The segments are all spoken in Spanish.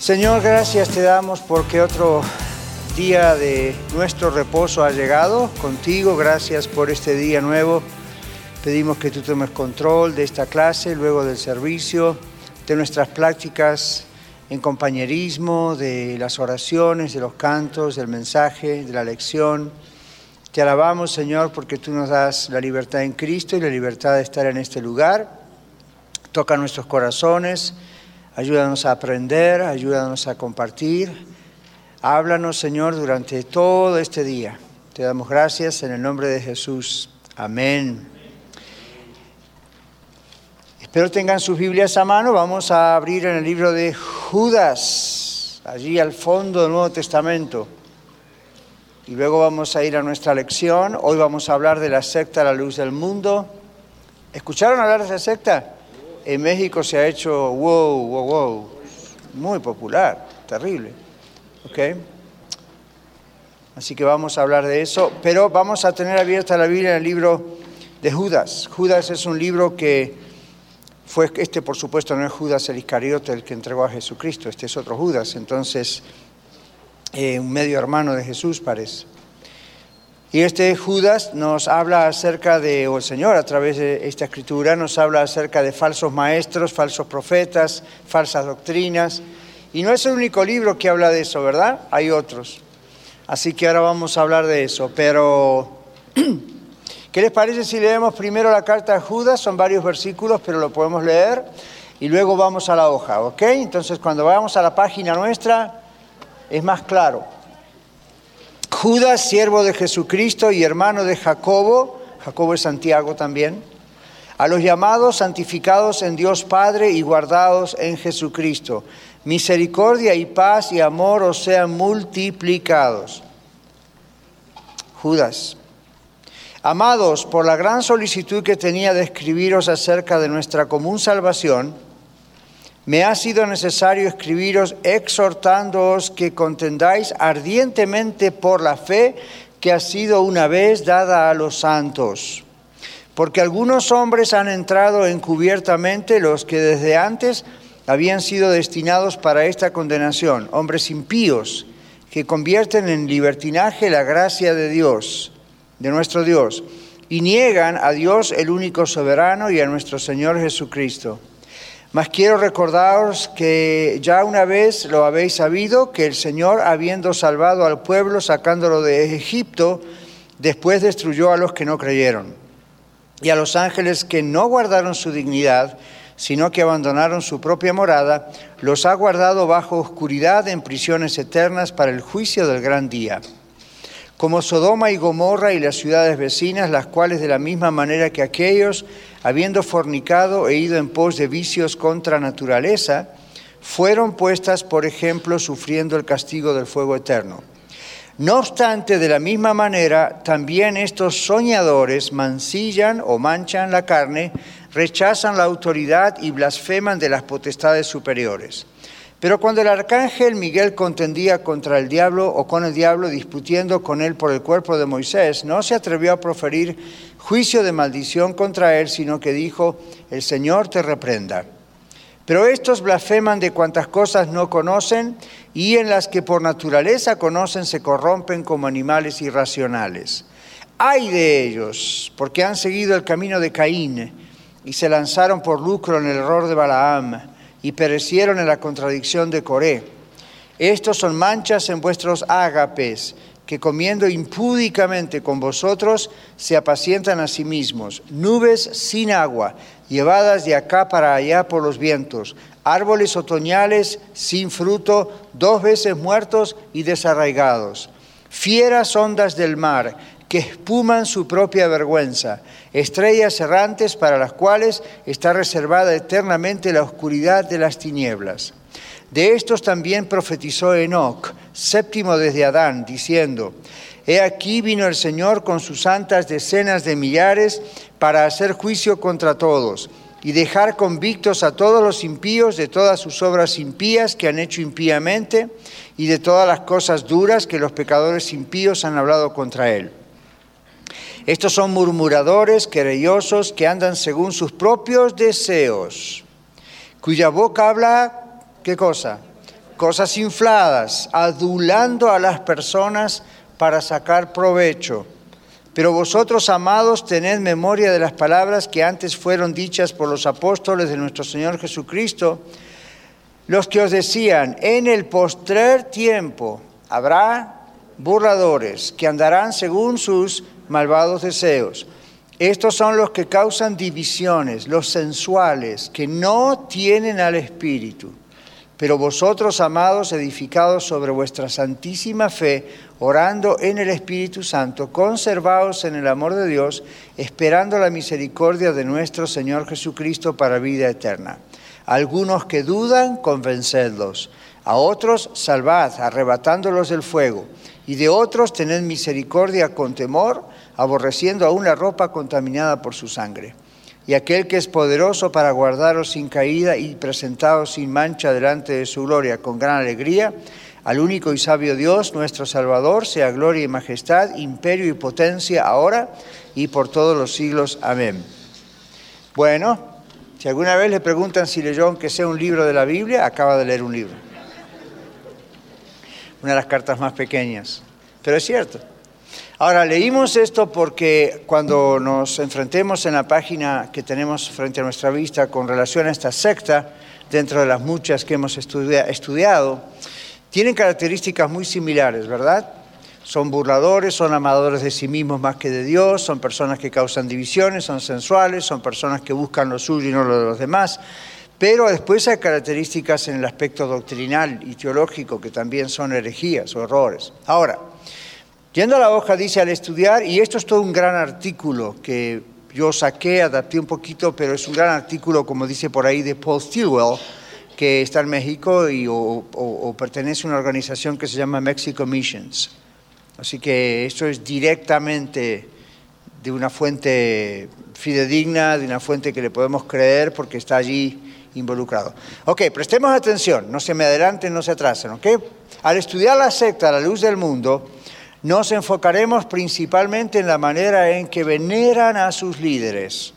Señor, gracias te damos porque otro día de nuestro reposo ha llegado contigo. Gracias por este día nuevo. Pedimos que tú tomes control de esta clase, luego del servicio, de nuestras prácticas en compañerismo, de las oraciones, de los cantos, del mensaje, de la lección. Te alabamos, Señor, porque tú nos das la libertad en Cristo y la libertad de estar en este lugar. Toca nuestros corazones Ayúdanos a aprender, ayúdanos a compartir. Háblanos, Señor, durante todo este día. Te damos gracias en el nombre de Jesús. Amén. Espero tengan sus Biblias a mano. Vamos a abrir en el libro de Judas, allí al fondo del Nuevo Testamento. Y luego vamos a ir a nuestra lección. Hoy vamos a hablar de la secta La Luz del Mundo. ¿Escucharon hablar de esa secta? En México se ha hecho wow, wow, wow, muy popular, terrible. Así que vamos a hablar de eso, pero vamos a tener abierta la Biblia en el libro de Judas. Judas es un libro que fue, este por supuesto no es Judas el Iscariote el que entregó a Jesucristo, este es otro Judas, entonces eh, un medio hermano de Jesús parece. Y este Judas nos habla acerca de, o el Señor a través de esta escritura nos habla acerca de falsos maestros, falsos profetas, falsas doctrinas. Y no es el único libro que habla de eso, ¿verdad? Hay otros. Así que ahora vamos a hablar de eso. Pero, ¿qué les parece si leemos primero la carta de Judas? Son varios versículos, pero lo podemos leer. Y luego vamos a la hoja, ¿ok? Entonces cuando vayamos a la página nuestra, es más claro. Judas, siervo de Jesucristo y hermano de Jacobo, Jacobo es Santiago también, a los llamados, santificados en Dios Padre y guardados en Jesucristo. Misericordia y paz y amor os sean multiplicados. Judas. Amados, por la gran solicitud que tenía de escribiros acerca de nuestra común salvación, me ha sido necesario escribiros exhortándoos que contendáis ardientemente por la fe que ha sido una vez dada a los santos. Porque algunos hombres han entrado encubiertamente, los que desde antes habían sido destinados para esta condenación, hombres impíos, que convierten en libertinaje la gracia de Dios, de nuestro Dios, y niegan a Dios el único soberano y a nuestro Señor Jesucristo mas quiero recordaros que ya una vez lo habéis sabido, que el Señor, habiendo salvado al pueblo, sacándolo de Egipto, después destruyó a los que no creyeron. Y a los ángeles que no guardaron su dignidad, sino que abandonaron su propia morada, los ha guardado bajo oscuridad en prisiones eternas para el juicio del gran día como Sodoma y Gomorra y las ciudades vecinas, las cuales de la misma manera que aquellos, habiendo fornicado e ido en pos de vicios contra naturaleza, fueron puestas, por ejemplo, sufriendo el castigo del fuego eterno. No obstante, de la misma manera, también estos soñadores mancillan o manchan la carne, rechazan la autoridad y blasfeman de las potestades superiores. Pero cuando el arcángel Miguel contendía contra el diablo o con el diablo, disputiendo con él por el cuerpo de Moisés, no se atrevió a proferir juicio de maldición contra él, sino que dijo, el Señor te reprenda. Pero estos blasfeman de cuantas cosas no conocen y en las que por naturaleza conocen se corrompen como animales irracionales. Hay de ellos, porque han seguido el camino de Caín y se lanzaron por lucro en el error de Balaam y perecieron en la contradicción de Coré. Estos son manchas en vuestros ágapes, que comiendo impúdicamente con vosotros se apacientan a sí mismos, nubes sin agua, llevadas de acá para allá por los vientos, árboles otoñales sin fruto, dos veces muertos y desarraigados, fieras ondas del mar, que espuman su propia vergüenza, estrellas errantes para las cuales está reservada eternamente la oscuridad de las tinieblas. De estos también profetizó Enoc, séptimo desde Adán, diciendo, He aquí vino el Señor con sus santas decenas de millares para hacer juicio contra todos y dejar convictos a todos los impíos de todas sus obras impías que han hecho impíamente y de todas las cosas duras que los pecadores impíos han hablado contra él. Estos son murmuradores, querellosos, que andan según sus propios deseos, cuya boca habla, ¿qué cosa? Cosas infladas, adulando a las personas para sacar provecho. Pero vosotros, amados, tened memoria de las palabras que antes fueron dichas por los apóstoles de nuestro Señor Jesucristo, los que os decían, en el postrer tiempo habrá burladores que andarán según sus malvados deseos. Estos son los que causan divisiones, los sensuales, que no tienen al Espíritu. Pero vosotros, amados, edificados sobre vuestra santísima fe, orando en el Espíritu Santo, conservados en el amor de Dios, esperando la misericordia de nuestro Señor Jesucristo para vida eterna. Algunos que dudan, convencedlos. A otros, salvad, arrebatándolos del fuego. Y de otros, tened misericordia con temor, aborreciendo aún la ropa contaminada por su sangre. Y aquel que es poderoso para guardaros sin caída y presentaros sin mancha delante de su gloria con gran alegría, al único y sabio Dios, nuestro Salvador, sea gloria y majestad, imperio y potencia ahora y por todos los siglos. Amén. Bueno, si alguna vez le preguntan si leyó aunque sea un libro de la Biblia, acaba de leer un libro. Una de las cartas más pequeñas. Pero es cierto. Ahora, leímos esto porque cuando nos enfrentemos en la página que tenemos frente a nuestra vista con relación a esta secta, dentro de las muchas que hemos estudiado, tienen características muy similares, ¿verdad? Son burladores, son amadores de sí mismos más que de Dios, son personas que causan divisiones, son sensuales, son personas que buscan lo suyo y no lo de los demás. Pero después hay características en el aspecto doctrinal y teológico que también son herejías o errores. Ahora, Yendo a la hoja dice al estudiar, y esto es todo un gran artículo que yo saqué, adapté un poquito, pero es un gran artículo, como dice por ahí, de Paul Stilwell, que está en México y, o, pertenece a una organización que se llama Mexico Missions. Así que esto es directamente de una fuente fidedigna, de una fuente que le podemos creer porque está allí involucrado. Ok, prestemos atención, no se me adelanten, no se atrasen, ok. Al estudiar la secta a la luz del mundo, nos enfocaremos principalmente en la manera en que veneran a sus líderes.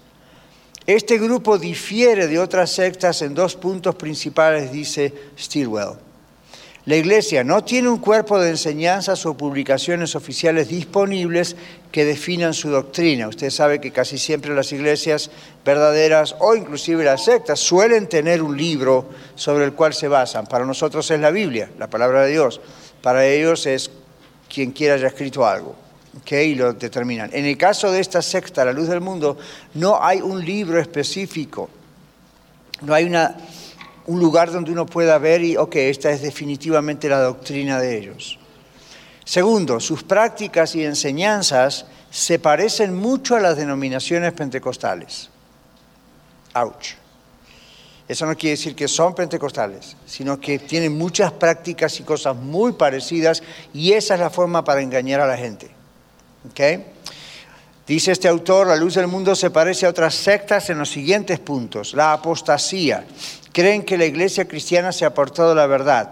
Este grupo difiere de otras sectas en dos puntos principales, dice Stilwell. La Iglesia no tiene un cuerpo de enseñanzas o publicaciones oficiales disponibles que definan su doctrina. Usted sabe que casi siempre las iglesias verdaderas o inclusive las sectas suelen tener un libro sobre el cual se basan. Para nosotros es la Biblia, la palabra de Dios. Para ellos es quien quiera haya escrito algo. ¿okay? Y lo determinan. En el caso de esta secta, La Luz del Mundo, no hay un libro específico. No hay un lugar donde uno pueda ver y, ok, esta es definitivamente la doctrina de ellos. Segundo, sus prácticas y enseñanzas se parecen mucho a las denominaciones pentecostales. Ouch. Eso no quiere decir que son pentecostales, sino que tienen muchas prácticas y cosas muy parecidas y esa es la forma para engañar a la gente. Dice este autor, la luz del mundo se parece a otras sectas en los siguientes puntos. La apostasía. Creen que la iglesia cristiana se ha aportado la verdad.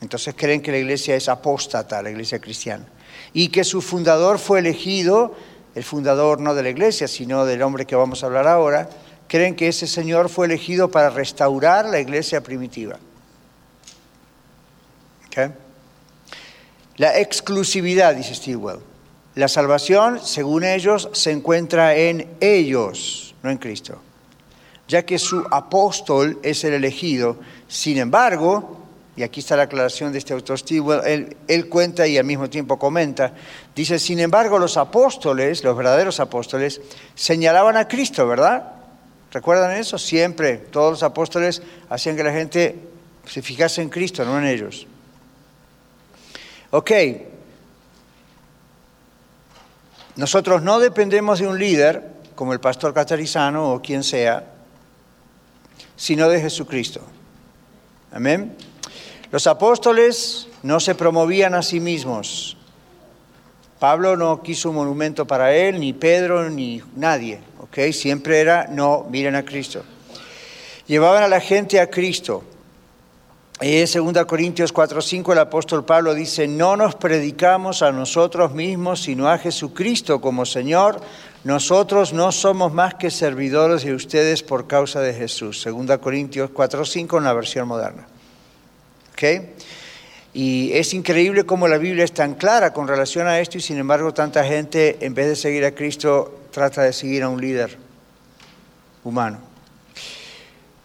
Entonces creen que la iglesia es apóstata, la iglesia cristiana. Y que su fundador fue elegido, el fundador no de la iglesia, sino del hombre que vamos a hablar ahora, creen que ese Señor fue elegido para restaurar la iglesia primitiva. La exclusividad, dice Stilwell. La salvación, según ellos, se encuentra en ellos, no en Cristo, ya que su apóstol es el elegido. Sin embargo, y aquí está la aclaración de este autor Stilwell, él, cuenta y al mismo tiempo comenta, dice, sin embargo, los apóstoles, los verdaderos apóstoles, señalaban a Cristo, ¿verdad? ¿Recuerdan eso? Siempre todos los apóstoles hacían que la gente se fijase en Cristo, no en ellos. Ok, nosotros no dependemos de un líder, como el pastor catarizano o quien sea, sino de Jesucristo. Amén. Los apóstoles no se promovían a sí mismos. Pablo no quiso un monumento para él, ni Pedro, ni nadie. ¿Ok? Siempre era, no, miren a Cristo. Llevaban a la gente a Cristo. En 2 Corintios 4:5 el apóstol Pablo dice, no nos predicamos a nosotros mismos, sino a Jesucristo como Señor. Nosotros no somos más que servidores de ustedes por causa de Jesús. 2 Corintios 4:5 en la versión moderna. Y es increíble cómo la Biblia es tan clara con relación a esto y sin embargo tanta gente en vez de seguir a Cristo trata de seguir a un líder humano.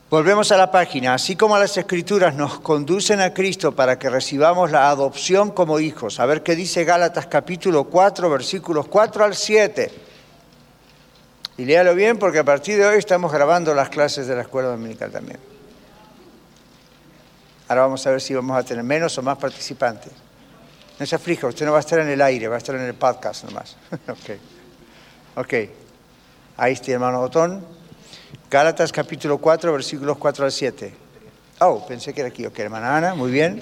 Volvemos a la página. Así como las escrituras nos conducen a Cristo para que recibamos la adopción como hijos. A ver qué dice Gálatas capítulo 4, versículos 4 al 7. Y léalo bien porque a partir de hoy estamos grabando las clases de la escuela dominical también. Ahora vamos a ver si vamos a tener menos o más participantes. No se aflija, usted no va a estar en el aire, va a estar en el podcast nomás. ok. Ok. Ahí está, hermano Botón. Gálatas capítulo 4, versículos 4 al 7. Oh, pensé que era aquí. Ok, hermana Ana, muy bien.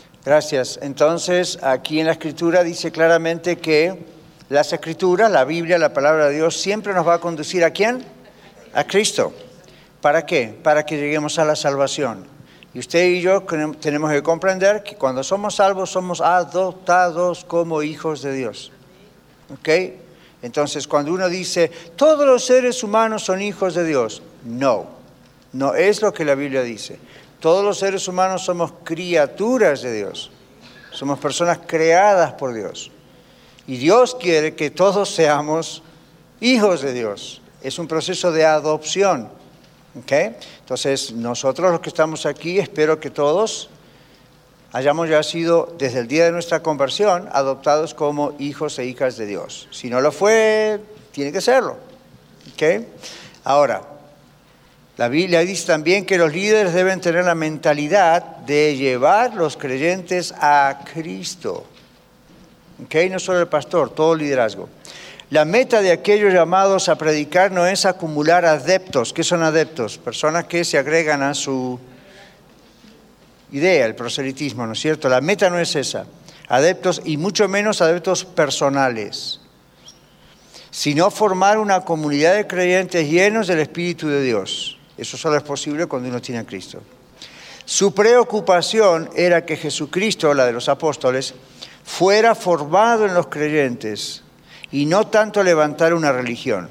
Gracias. Entonces, aquí en la escritura dice claramente que las escrituras, la Biblia, la palabra de Dios, siempre nos va a conducir a quién? A Cristo. ¿Para qué? Para que lleguemos a la salvación. Y usted y yo tenemos que comprender que cuando somos salvos somos adoptados como hijos de Dios. ¿Ok? Entonces, cuando uno dice, todos los seres humanos son hijos de Dios, no, no es lo que la Biblia dice. Todos los seres humanos somos criaturas de Dios. Somos personas creadas por Dios. Y Dios quiere que todos seamos hijos de Dios. Es un proceso de adopción. Entonces, nosotros los que estamos aquí, espero que todos hayamos ya sido, desde el día de nuestra conversión, adoptados como hijos e hijas de Dios. Si no lo fue, tiene que serlo. Ahora, la Biblia dice también que los líderes deben tener la mentalidad de llevar los creyentes a Cristo. No solo el pastor, todo liderazgo. La meta de aquellos llamados a predicar no es acumular adeptos. ¿Qué son adeptos? Personas que se agregan a su idea, el proselitismo, ¿no es cierto? La meta no es esa. Adeptos y mucho menos adeptos personales, sino formar una comunidad de creyentes llenos del Espíritu de Dios. Eso solo es posible cuando uno tiene a Cristo. Su preocupación era que Jesucristo, la de los apóstoles, fuera formado en los creyentes y no tanto levantar una religión.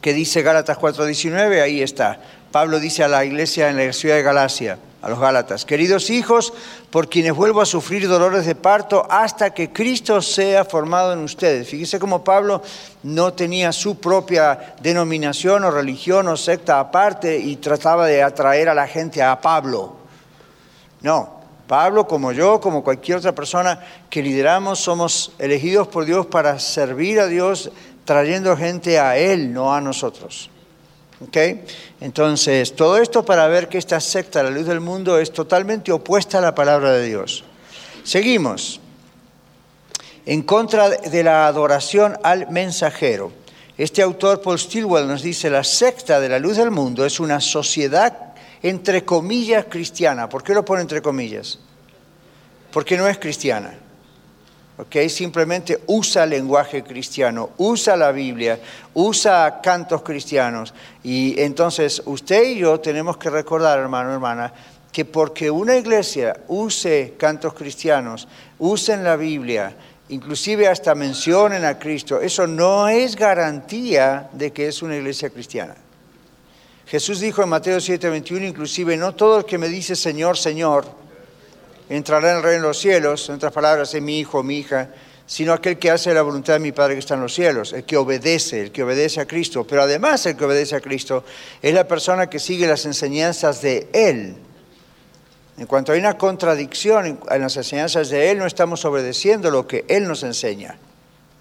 ¿Qué dice Gálatas 4:19? Ahí está. Pablo dice a la iglesia en la ciudad de Galacia, a los Gálatas, queridos hijos, por quienes vuelvo a sufrir dolores de parto hasta que Cristo sea formado en ustedes. Fíjese cómo Pablo no tenía su propia denominación o religión o secta aparte y trataba de atraer a la gente a Pablo. No, Pablo, como yo, como cualquier otra persona que lideramos, somos elegidos por Dios para servir a Dios trayendo gente a Él, no a nosotros. Entonces, todo esto para ver que esta secta, la luz del mundo, es totalmente opuesta a la palabra de Dios. Seguimos. En contra de la adoración al mensajero. Este autor, Paul Stilwell, nos dice, la secta de la luz del mundo es una sociedad entre comillas cristiana. ¿Por qué lo pone entre comillas? Porque no es cristiana. Simplemente usa lenguaje cristiano, usa la Biblia, usa cantos cristianos. Y entonces usted y yo tenemos que recordar, hermano, hermana, que porque una iglesia use cantos cristianos, usen la Biblia, inclusive hasta mencionen a Cristo, eso no es garantía de que es una iglesia cristiana. Jesús dijo en Mateo 7:21, inclusive, no todo el que me dice Señor, Señor, entrará en el reino de los cielos, en otras palabras, es mi hijo, mi hija, sino aquel que hace la voluntad de mi Padre que está en los cielos, el que obedece, el que obedece a Cristo. Pero además el que obedece a Cristo es la persona que sigue las enseñanzas de Él. En cuanto hay una contradicción en, las enseñanzas de Él, no estamos obedeciendo lo que Él nos enseña.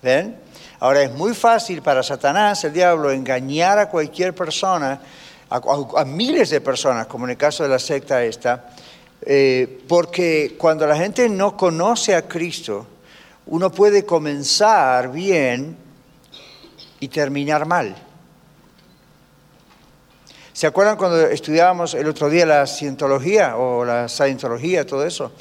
¿Ven? Ahora es muy fácil para Satanás, el diablo, engañar a cualquier persona, a, a- a miles de personas, como en el caso de la secta esta, eh, porque cuando la gente no conoce a Cristo, uno puede comenzar bien y terminar mal. ¿Se acuerdan cuando estudiábamos el otro día la cientología o la scientología, todo eso?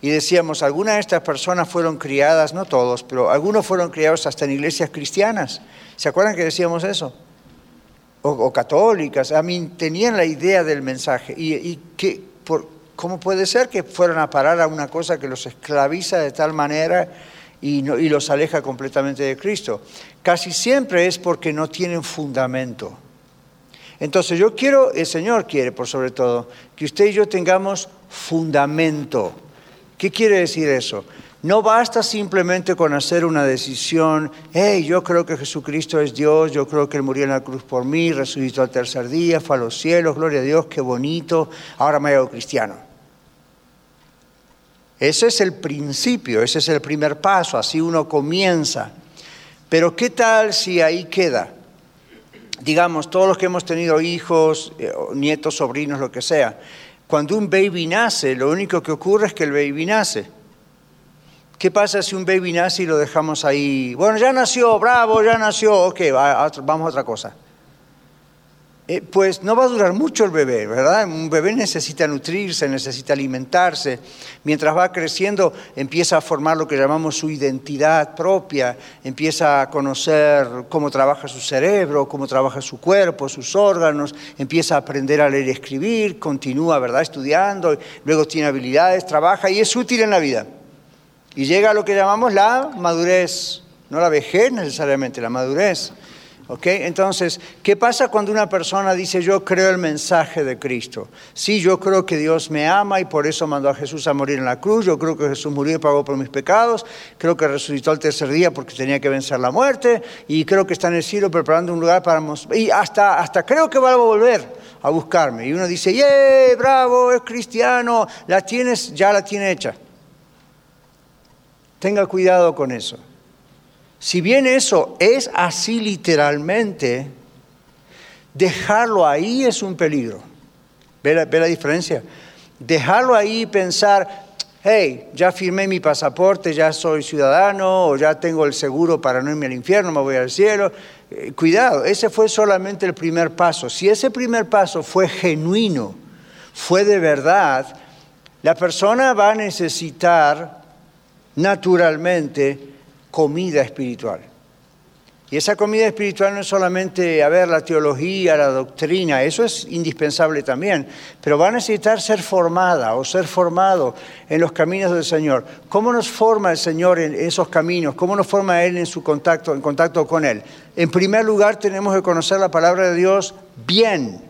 Y decíamos, algunas de estas personas fueron criadas, no todos, pero algunos fueron criados hasta en iglesias cristianas. ¿Se acuerdan que decíamos eso? O, o católicas. A mí tenían la idea del mensaje. ¿Y, y qué, por, cómo puede ser que fueron a parar a una cosa que los esclaviza de tal manera y los aleja completamente de Cristo? Casi siempre es porque no tienen fundamento. Entonces yo quiero, el Señor quiere por sobre todo, que usted y yo tengamos fundamento. ¿Qué quiere decir eso? No basta simplemente con hacer una decisión, hey, yo creo que Jesucristo es Dios, yo creo que Él murió en la cruz por mí, resucitó al tercer día, fue a los cielos, gloria a Dios, qué bonito, ahora me hago cristiano. Ese es el principio, ese es el primer paso, así uno comienza. Pero ¿qué tal si ahí queda? digamos, todos los que hemos tenido hijos, eh, nietos, sobrinos, lo que sea, cuando un baby nace, lo único que ocurre es que el baby nace. ¿Qué pasa si un baby nace y lo dejamos ahí? Bueno, ya nació, bravo, ya nació, ok, vamos a otra cosa. Eh, pues no va a durar mucho el bebé, ¿verdad? Un bebé necesita nutrirse, necesita alimentarse. Mientras va creciendo, empieza a formar lo que llamamos su identidad propia, empieza a conocer cómo trabaja su cerebro, cómo trabaja su cuerpo, sus órganos, empieza a aprender a leer y escribir, continúa, ¿verdad? Estudiando, luego tiene habilidades, trabaja y es útil en la vida. Y llega a lo que llamamos la madurez, no la vejez necesariamente, la madurez. ¿Ok? Entonces, ¿qué pasa cuando una persona dice yo creo el mensaje de Cristo? Sí, yo creo que Dios me ama y por eso mandó a Jesús a morir en la cruz, yo creo que Jesús murió y pagó por mis pecados, creo que resucitó al tercer día porque tenía que vencer la muerte y creo que está en el cielo preparando un lugar para... Y hasta, hasta creo que va a volver a buscarme. Y uno dice, ¡yeah, bravo, es cristiano! La tienes, ya la tiene hecha. Tenga cuidado con eso. Si bien eso es así literalmente, dejarlo ahí es un peligro. ¿Ve la, diferencia? Dejarlo ahí y pensar, hey, ya firmé mi pasaporte, ya soy ciudadano, o ya tengo el seguro para no irme al infierno, me voy al cielo. Eh, cuidado, ese fue solamente el primer paso. Si ese primer paso fue genuino, fue de verdad, la persona va a necesitar naturalmente comida espiritual. Y esa comida espiritual no es solamente, a ver, la teología, la doctrina, eso es indispensable también, pero va a necesitar ser formada o ser formado en los caminos del Señor. ¿Cómo nos forma el Señor en esos caminos? ¿Cómo nos forma Él en su contacto, en contacto con Él? En primer lugar, tenemos que conocer la palabra de Dios bien,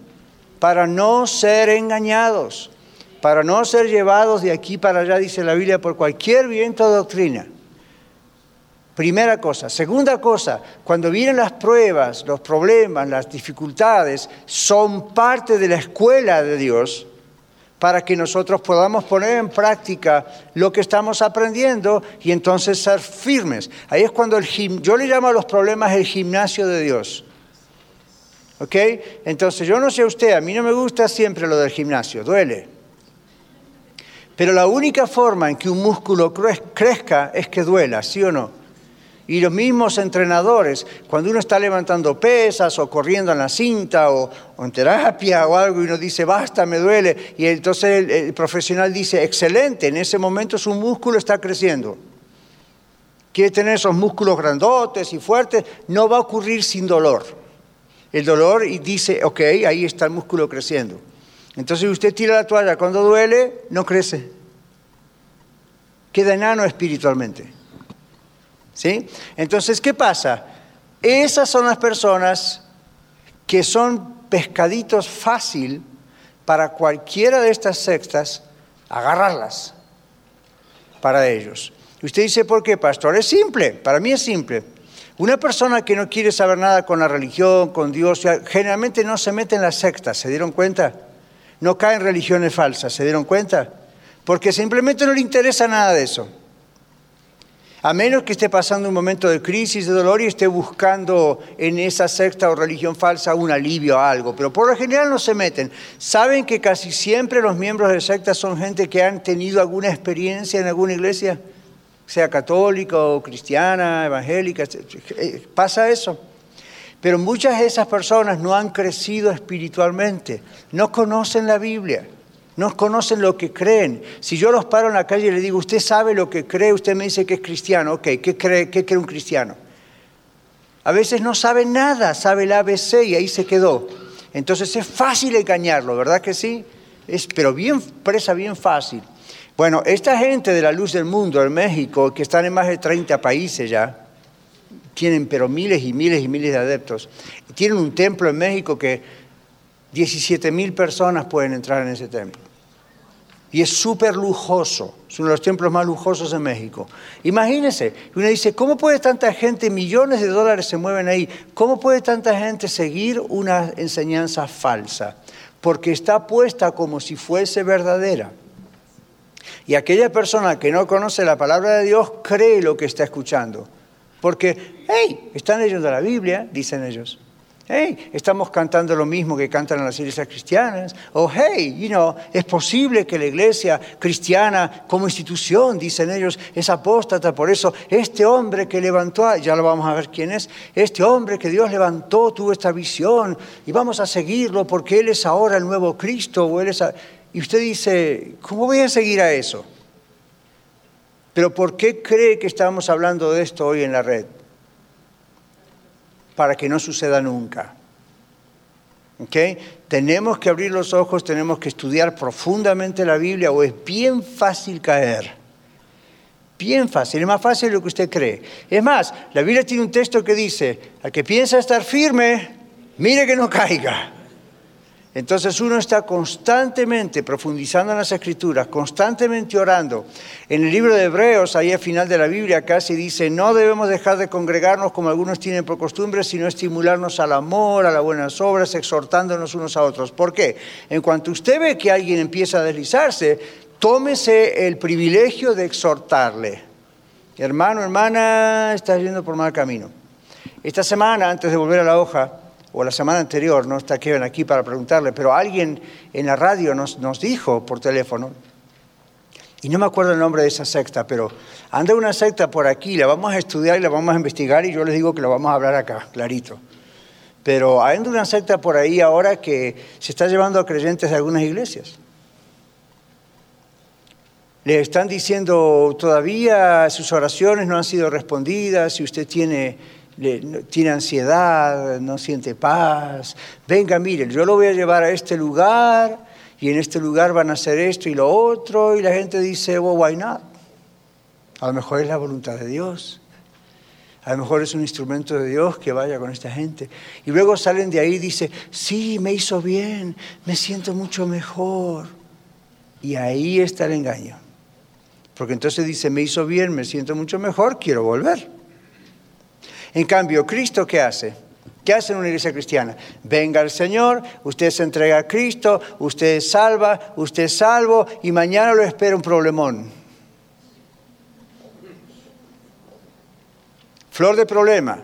para no ser engañados, para no ser llevados de aquí para allá, dice la Biblia, por cualquier viento de doctrina. Primera cosa. Segunda cosa, cuando vienen las pruebas, los problemas, las dificultades, son parte de la escuela de Dios para que nosotros podamos poner en práctica lo que estamos aprendiendo y entonces ser firmes. Ahí es cuando yo le llamo a los problemas el gimnasio de Dios. ¿Ok? Entonces yo no sé usted, a mí no me gusta siempre lo del gimnasio, duele. Pero la única forma en que un músculo crez- crezca es que duela, ¿sí o no? Y los mismos entrenadores, cuando uno está levantando pesas o corriendo en la cinta o, en terapia o algo y uno dice, basta, me duele, y entonces el, el profesional dice, excelente, en ese momento su músculo está creciendo. Quiere tener esos músculos grandotes y fuertes, no va a ocurrir sin dolor. El dolor y dice, ok, ahí está el músculo creciendo. Entonces usted tira la toalla, cuando duele, no crece. Queda enano espiritualmente. Entonces, ¿qué pasa? Esas son las personas que son pescaditos fácil para cualquiera de estas sectas agarrarlas para ellos. Y usted dice, ¿por qué, pastor? Es simple, para mí es simple. Una persona que no quiere saber nada con la religión, con Dios, generalmente no se mete en las sectas, ¿se dieron cuenta? No cae en religiones falsas, ¿se dieron cuenta? porque simplemente no le interesa nada de eso. A menos que esté pasando un momento de crisis, de dolor y esté buscando en esa secta o religión falsa un alivio a algo. Pero por lo general no se meten. Saben que casi siempre los miembros de sectas son gente que han tenido alguna experiencia en alguna iglesia, sea católica o cristiana, evangélica. Eh, pasa eso. Pero muchas de esas personas no han crecido espiritualmente, no conocen la Biblia no conocen lo que creen. Si yo los paro en la calle y le digo, usted sabe lo que cree, usted me dice que es cristiano, ok, ¿qué cree, qué cree un cristiano? A veces no sabe nada, sabe el ABC y ahí se quedó. Entonces es fácil engañarlo, ¿verdad que sí? Es, pero bien presa, bien fácil. Bueno, esta gente de la luz del mundo en México, que están en más de 30 países ya, tienen pero miles y miles y miles de adeptos, tienen un templo en México que 17 mil personas pueden entrar en ese templo. Y es súper lujoso, es uno de los templos más lujosos de México. Imagínense, uno dice, ¿cómo puede tanta gente, millones de dólares se mueven ahí, cómo puede tanta gente seguir una enseñanza falsa? Porque está puesta como si fuese verdadera. Y aquella persona que no conoce la palabra de Dios cree lo que está escuchando. Porque, hey, están leyendo la Biblia, dicen ellos hey, estamos cantando lo mismo que cantan las iglesias cristianas, o hey, you know, es posible que la iglesia cristiana como institución, dicen ellos, es apóstata, por eso este hombre que levantó, ya lo vamos a ver quién es, este hombre que Dios levantó tuvo esta visión y vamos a seguirlo porque Él es ahora el nuevo Cristo, o Él es y usted dice, ¿cómo voy a seguir a eso? Pero ¿por qué cree que estamos hablando de esto hoy en la red? Para que no suceda nunca. ¿Okay? Tenemos que abrir los ojos, tenemos que estudiar profundamente la Biblia o es bien fácil caer. Bien fácil, es más fácil de lo que usted cree. Es más, la Biblia tiene un texto que dice, al que piensa estar firme, mire que no caiga. Entonces uno está constantemente profundizando en las escrituras, constantemente orando. En el libro de Hebreos, ahí al final de la Biblia casi dice, no debemos dejar de congregarnos como algunos tienen por costumbre, sino estimularnos al amor, a las buenas obras, exhortándonos unos a otros. ¿Por qué? En cuanto usted ve que alguien empieza a deslizarse, tómese el privilegio de exhortarle. Hermano, hermana, estás yendo por mal camino. Esta semana, antes de volver a la hoja, o la semana anterior, no está Kevin aquí para preguntarle, pero alguien en la radio nos, nos dijo por teléfono, y no me acuerdo el nombre de esa secta, pero anda una secta por aquí, la vamos a estudiar y la vamos a investigar y yo les digo que lo vamos a hablar acá, clarito. Pero anda una secta por ahí ahora que se está llevando a creyentes de algunas iglesias. Le están diciendo todavía sus oraciones no han sido respondidas, si usted tiene tiene ansiedad, no siente paz. Venga, miren, yo lo voy a llevar a este lugar y en este lugar van a hacer esto y lo otro. Y la gente dice, well, why not? A lo mejor es la voluntad de Dios. A lo mejor es un instrumento de Dios que vaya con esta gente. Y luego salen de ahí y dicen, sí, me hizo bien, me siento mucho mejor. Y ahí está el engaño. Porque entonces dice, me hizo bien, me siento mucho mejor, quiero volver. En cambio, ¿Cristo qué hace? ¿Qué hace en una iglesia cristiana? Venga el Señor, usted se entrega a Cristo, usted es salva, usted es salvo y mañana lo espera un problemón. Flor de problema.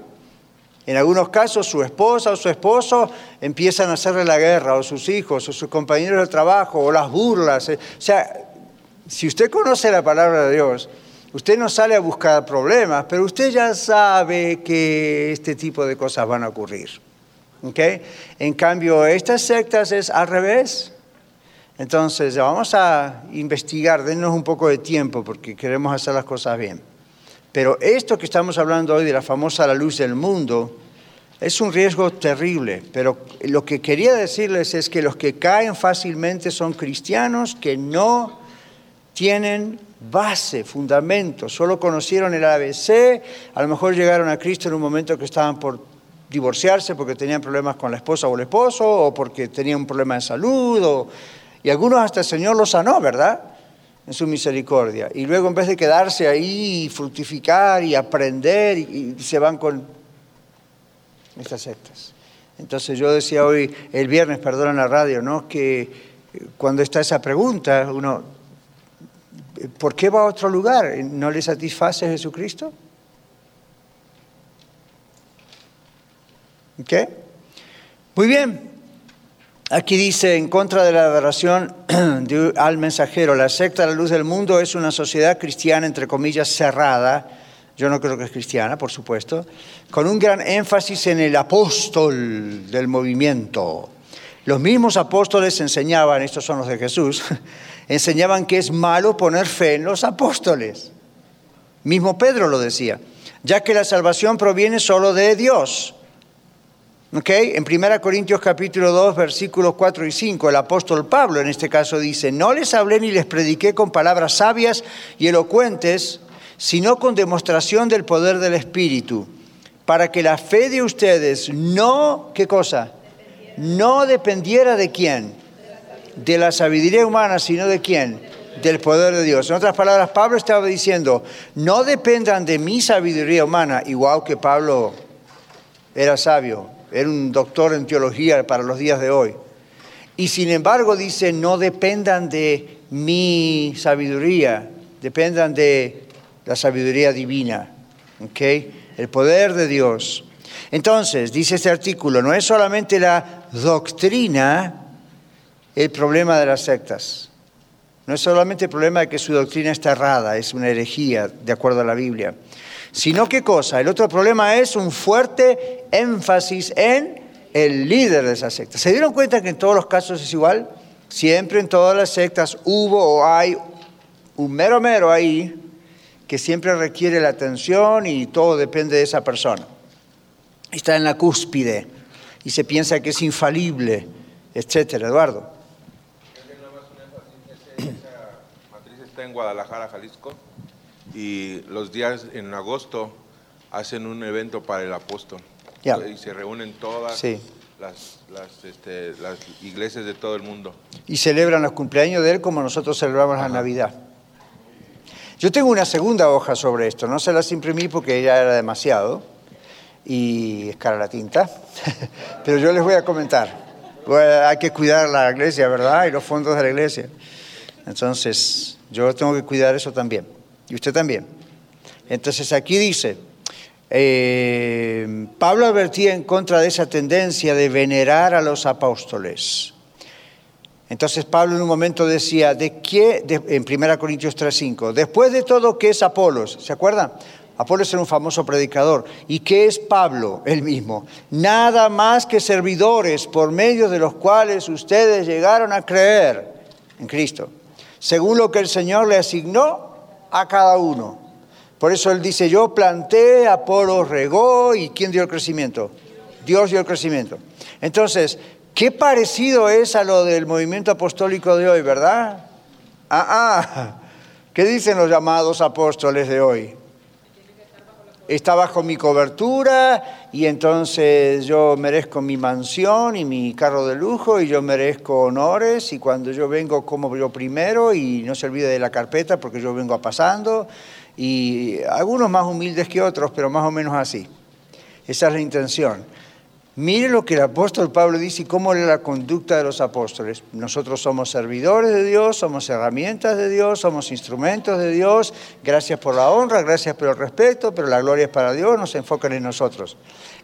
En algunos casos su esposa o su esposo empiezan a hacerle la guerra, o sus hijos, o sus compañeros de trabajo, o las burlas. O sea, si usted conoce la palabra de Dios, Usted no sale a buscar problemas, pero usted ya sabe que este tipo de cosas van a ocurrir. En cambio, estas sectas es al revés. Entonces, vamos a investigar, denos un poco de tiempo porque queremos hacer las cosas bien. Pero esto que estamos hablando hoy de la famosa la luz del mundo es un riesgo terrible. Pero lo que quería decirles es que los que caen fácilmente son cristianos que no tienen base, fundamento, solo conocieron el ABC, a lo mejor llegaron a Cristo en un momento que estaban por divorciarse porque tenían problemas con la esposa o el esposo, o porque tenían un problema de salud, y algunos hasta el Señor los sanó, ¿verdad? En su misericordia. Y luego en vez de quedarse ahí y fructificar y aprender, se van con estas sectas. Entonces yo decía hoy, el viernes, perdón, en la radio, ¿no? Que cuando está esa pregunta, uno ¿Por qué va a otro lugar? ¿No le satisface Jesucristo? Muy bien. Aquí dice, en contra de la adoración al mensajero, la secta de la luz del mundo es una sociedad cristiana, entre comillas, cerrada. Yo no creo que es cristiana, por supuesto, con un gran énfasis en el apóstol del movimiento. Los mismos apóstoles enseñaban, estos son los de Jesús, enseñaban que es malo poner fe en los apóstoles. Mismo Pedro lo decía, ya que la salvación proviene solo de Dios. ¿Ok? En 1 Corintios capítulo 2, versículos 4 y 5, el apóstol Pablo en este caso dice, no les hablé ni les prediqué con palabras sabias y elocuentes, sino con demostración del poder del Espíritu, para que la fe de ustedes no, ¿qué cosa? No dependiera de quién, de la sabiduría humana, sino de quién, del poder de Dios. En otras palabras, Pablo estaba diciendo, no dependan de mi sabiduría humana, igual que Pablo era sabio, era un doctor en teología para los días de hoy. Y sin embargo dice, no dependan de mi sabiduría, dependan de la sabiduría divina, ¿ok? El poder de Dios. Entonces, dice este artículo, no es solamente la doctrina el problema de las sectas. No es solamente el problema de que su doctrina está errada, es una herejía, de acuerdo a la Biblia. Sino qué cosa, el otro problema es un fuerte énfasis en el líder de esa secta. ¿Se dieron cuenta que en todos los casos es igual? Siempre en todas las sectas hubo o hay un mero mero ahí que siempre requiere la atención y todo depende de esa persona. Está en la cúspide y se piensa que es infalible, etcétera. Eduardo. Esa matriz está en Guadalajara, Jalisco, y los días en agosto hacen un evento para el apóstol. Ya. Y se reúnen todas Sí. las, las, este, las iglesias de todo el mundo. y celebran los cumpleaños de él como nosotros celebramos la Navidad. Yo tengo una segunda hoja sobre esto, no se las imprimí porque ya era demasiado y es cara la tinta, pero yo les voy a comentar. Bueno, hay que cuidar la iglesia, ¿verdad? Y los fondos de la iglesia. Entonces, yo tengo que cuidar eso también. Y usted también. Entonces, aquí dice, eh, Pablo advertía en contra de esa tendencia de venerar a los apóstoles. Entonces Pablo en un momento decía, ¿de qué? en 1 Corintios 3:5, después de todo, ¿qué es Apolos? ¿Se acuerdan? Apolos era un famoso predicador. ¿Y qué es Pablo? Él mismo. Nada más que servidores por medio de los cuales ustedes llegaron a creer en Cristo, según lo que el Señor le asignó a cada uno. Por eso él dice, yo planté, Apolos regó, ¿y quién dio el crecimiento? Dios dio el crecimiento. Entonces, qué parecido es a lo del movimiento apostólico de hoy, ¿verdad? Ah, ah. ¿Qué dicen los llamados apóstoles de hoy? Está bajo mi cobertura y entonces yo merezco mi mansión y mi carro de lujo y yo merezco honores y cuando yo vengo como yo primero y no se olvide de la carpeta porque yo vengo pasando y algunos más humildes que otros, pero más o menos así. Esa es la intención. Mire lo que el apóstol Pablo dice y cómo es la conducta de los apóstoles. Nosotros somos servidores de Dios, somos herramientas de Dios, somos instrumentos de Dios. Gracias por la honra, gracias por el respeto, pero la gloria es para Dios, nos enfocan en nosotros.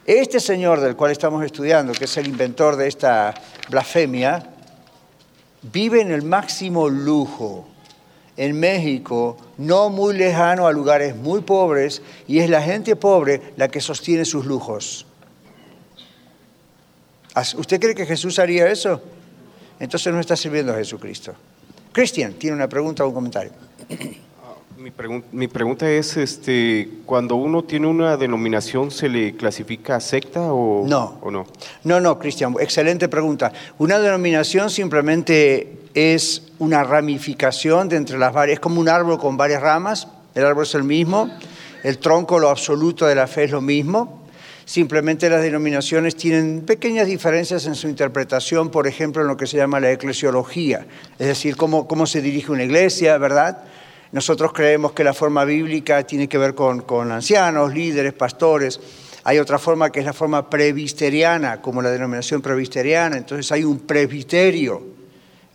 Este señor del cual estamos estudiando, que es el inventor de esta blasfemia, vive en el máximo lujo en México, no muy lejano a lugares muy pobres, y es la gente pobre la que sostiene sus lujos. ¿Usted cree que Jesús haría eso? Entonces no está sirviendo a Jesucristo. Cristian, ¿tiene una pregunta o un comentario? Mi, pregun- mi pregunta es, este, cuando uno tiene una denominación, ¿se le clasifica secta o No. o no? No, no, Cristian, excelente pregunta. Una denominación simplemente es una ramificación de entre las varias, es como un árbol con varias ramas, el árbol es el mismo, el tronco, lo absoluto de la fe es lo mismo. Simplemente las denominaciones tienen pequeñas diferencias en su interpretación, por ejemplo, en lo que se llama la eclesiología, es decir, cómo, cómo se dirige una iglesia, ¿verdad? Nosotros creemos que la forma bíblica tiene que ver con, con ancianos, líderes, pastores. Hay otra forma que es la forma presbiteriana, como la denominación presbiteriana. Entonces hay un presbiterio.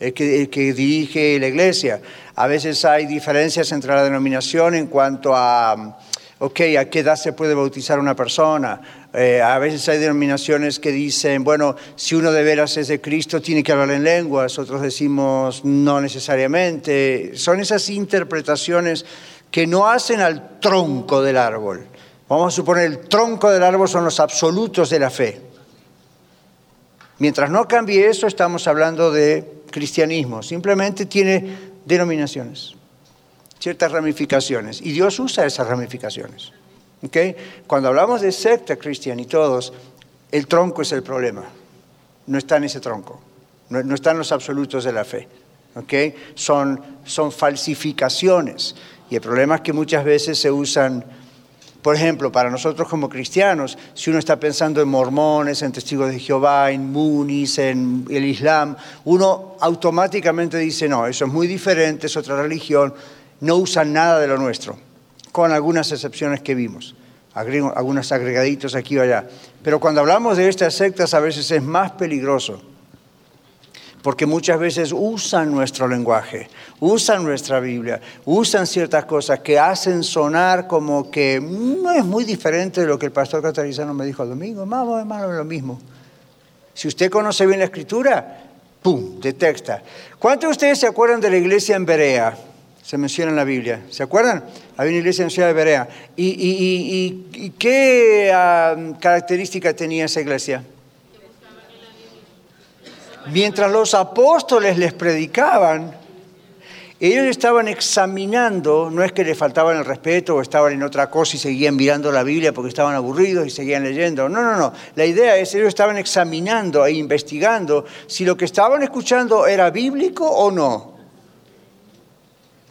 el que, el que dirige la iglesia. A veces hay diferencias entre la denominación en cuanto a, ok, a qué edad se puede bautizar una persona. Eh, a veces hay denominaciones que dicen, bueno, si uno de veras es de Cristo, tiene que hablar en lenguas. Otros decimos, no necesariamente. Son esas interpretaciones que no hacen al tronco del árbol. Vamos a suponer, el tronco del árbol son los absolutos de la fe. Mientras no cambie eso, estamos hablando de cristianismo. Simplemente tiene denominaciones, ciertas ramificaciones. Y Dios usa esas ramificaciones. ¿okay? Cuando hablamos de secta cristiana y todos, el tronco es el problema. No está en ese tronco. No, no están los absolutos de la fe. ¿okay? Son, falsificaciones. Y el problema es que muchas veces se usan, por ejemplo, para nosotros como cristianos, si uno está pensando en mormones, en testigos de Jehová, en munis, en el Islam, uno automáticamente dice, no, eso es muy diferente, es otra religión, no usan nada de lo nuestro, con algunas excepciones que vimos, algunos agregaditos aquí o allá. Pero cuando hablamos de estas sectas a veces es más peligroso porque muchas veces usan nuestro lenguaje, usan nuestra Biblia, usan ciertas cosas que hacen sonar como que no es muy diferente de lo que el pastor catarizano me dijo el domingo, más o menos lo mismo. Si usted conoce bien la escritura, ¡pum!, detecta. ¿Cuántos de ustedes se acuerdan de la iglesia en Berea? Se menciona en la Biblia. ¿Se acuerdan? Había una iglesia en Ciudad de Berea. ¿Y, qué uh, característica tenía esa iglesia? mientras los apóstoles les predicaban, ellos estaban examinando, no es que les faltaban el respeto o estaban en otra cosa y seguían mirando la Biblia porque estaban aburridos y seguían leyendo. No, no, no. La idea es, ellos estaban examinando e investigando si lo que estaban escuchando era bíblico o no.